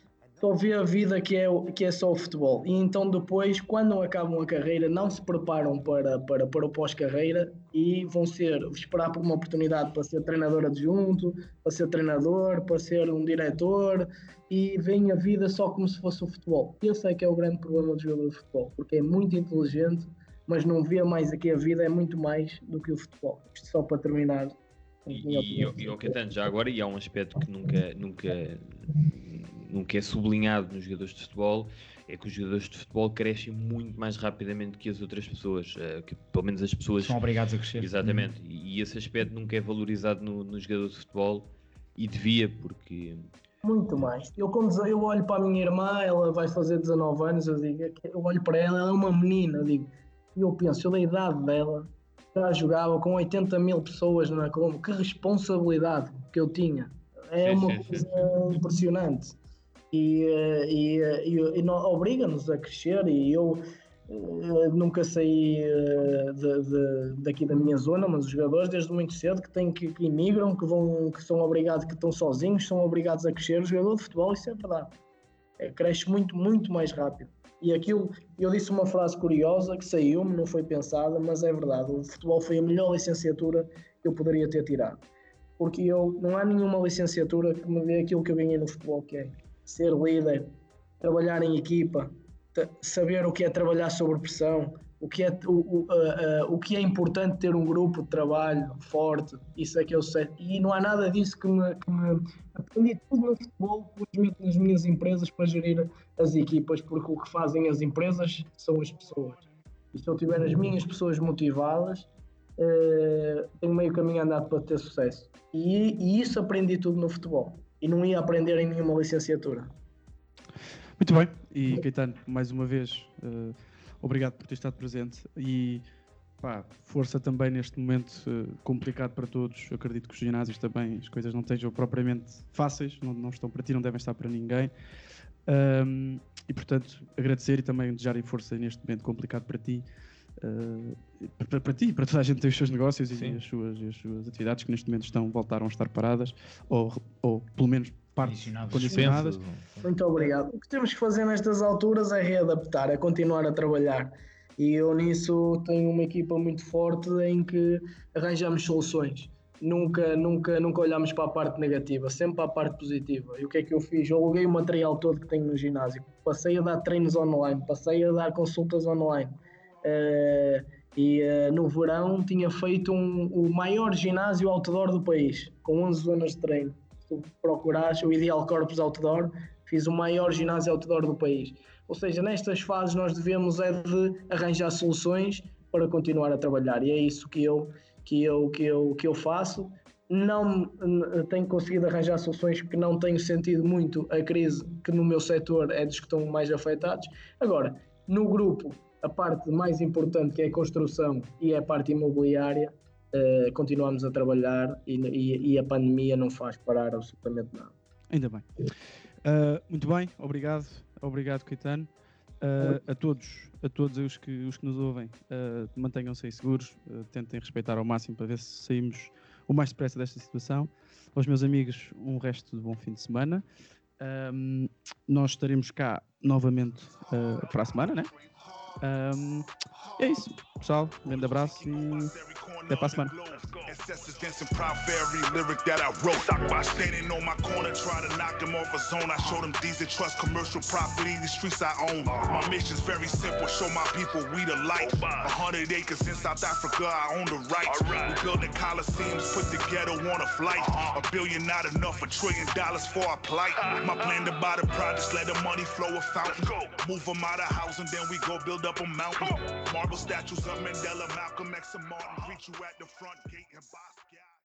só vê a vida que é, que é só o futebol. E então depois, quando acabam a carreira, não se preparam para, para, para o pós-carreira e vão ser, esperar por uma oportunidade para ser treinador adjunto, para ser treinador, para ser um diretor e veem a vida só como se fosse o futebol. Esse é que é o grande problema do jogador de futebol, porque é muito inteligente, mas não vê mais aqui a vida, é muito mais do que o futebol. Isto só para terminar. E, e, e Caetano, já agora, e há um aspecto que nunca, nunca, nunca é sublinhado nos jogadores de futebol, é que os jogadores de futebol crescem muito mais rapidamente que as outras pessoas, eh, que pelo menos as pessoas... São obrigados a crescer. Exatamente, e, e esse aspecto nunca é valorizado no, no jogador de futebol, e devia, porque... Muito mais. Eu, quando eu olho para a minha irmã, ela vai fazer 19 anos, eu digo, eu olho para ela, ela é uma menina, eu digo, e eu penso, eu da idade dela, já jogava com 80 mil pessoas na Colômbia, que responsabilidade que eu tinha. É Sim, uma sim, coisa impressionante. E, eh, e, eh, e, e nó- obriga-nos a crescer e eu eh, nunca saí eh, de- de- daqui da minha zona, mas os jogadores desde muito cedo que têm que, que imigram, que vão, que são obrigados, que estão sozinhos, são obrigados a crescer. O jogador de futebol, isso é verdade. É, cresce muito, muito mais rápido. E aquilo, eu disse uma frase curiosa que saiu-me, não foi pensada, mas é verdade. O futebol foi a melhor licenciatura que eu poderia ter tirado. Porque eu, não há nenhuma licenciatura que me dê aquilo que eu ganhei no futebol, que é ser líder, trabalhar em equipa, saber o que é trabalhar sob pressão, o que é, o, o, a- a- o que é importante ter um grupo de trabalho forte, isso é que eu sei. E não há nada disso que me, que me aprendi tudo no futebol, meto nas minhas empresas para gerir as equipas, porque o que fazem as empresas são as pessoas. E se eu tiver as minhas pessoas motivadas, eh, tenho meio caminho andado para ter sucesso. E, e isso aprendi tudo no futebol. E não ia aprender em nenhuma licenciatura. Muito bem, e Caetano, mais uma vez, eh, obrigado por ter estado presente e pá, força também neste momento eh, complicado para todos. Eu acredito que os ginásios também, as coisas não estejam propriamente fáceis, não, não estão para ti, não devem estar para ninguém. Ahm, e portanto, agradecer e também desejarem força neste momento complicado para ti. Eh, para, para ti, para toda a gente ter os seus negócios e as suas, e as suas atividades que neste momento estão, voltaram a estar paradas, ou, ou pelo menos parte condicionadas. Muito obrigado. O que temos que fazer nestas alturas é readaptar, é continuar a trabalhar. E eu nisso tenho uma equipa muito forte em que arranjamos soluções. Nunca, nunca, nunca olhamos para a parte negativa, sempre para a parte positiva. E o que é que eu fiz? Eu aluguei o material todo que tenho no ginásio. Passei a dar treinos online, passei a dar consultas online. Eh, e eh, no verão tinha feito um- o maior ginásio outdoor do país, com 11 zonas de treino. Se tu procurares o Ideal Corpus Outdoor, fiz o maior ginásio outdoor do país. Ou seja, nestas fases nós devemos é de arranjar soluções para continuar a trabalhar e é isso que eu, que eu, que eu, que eu faço. Não tenho conseguido arranjar soluções porque não tenho sentido muito a crise que no meu setor é dos que estão mais afetados. Agora, no grupo, a parte mais importante que é a construção e é a parte imobiliária, eh, continuamos a trabalhar e, e- e a pandemia não faz parar absolutamente nada. Ainda bem. Uh, muito bem, obrigado, obrigado Caetano. Uh, a todos, a todos os que, os que nos ouvem, uh, mantenham-se aí seguros, uh, tentem respeitar ao máximo para ver se saímos o mais depressa desta situação. Aos meus amigos, um resto de bom fim de semana. Ahm, nós estaremos cá novamente ah, para a semana, né? Ahm, é isso, pessoal. Um grande abraço e até para a semana. Ancestors dancing proud for every lyric that I wrote. By standing on my corner, try to knock them off a zone. I show them these that trust commercial property, the streets I own. My mission's very simple, show my people we the light. A hundred acres in South Africa, I own the rights. We building coliseums, put the ghetto on a flight. A billion not enough, a trillion dollars for our plight. My plan to buy the projects, let the money flow a fountain. Move them out of housing, then we go build up a mountain. Marble statues of Mandela, Malcolm X, and Martin. Greet you at the front gate and.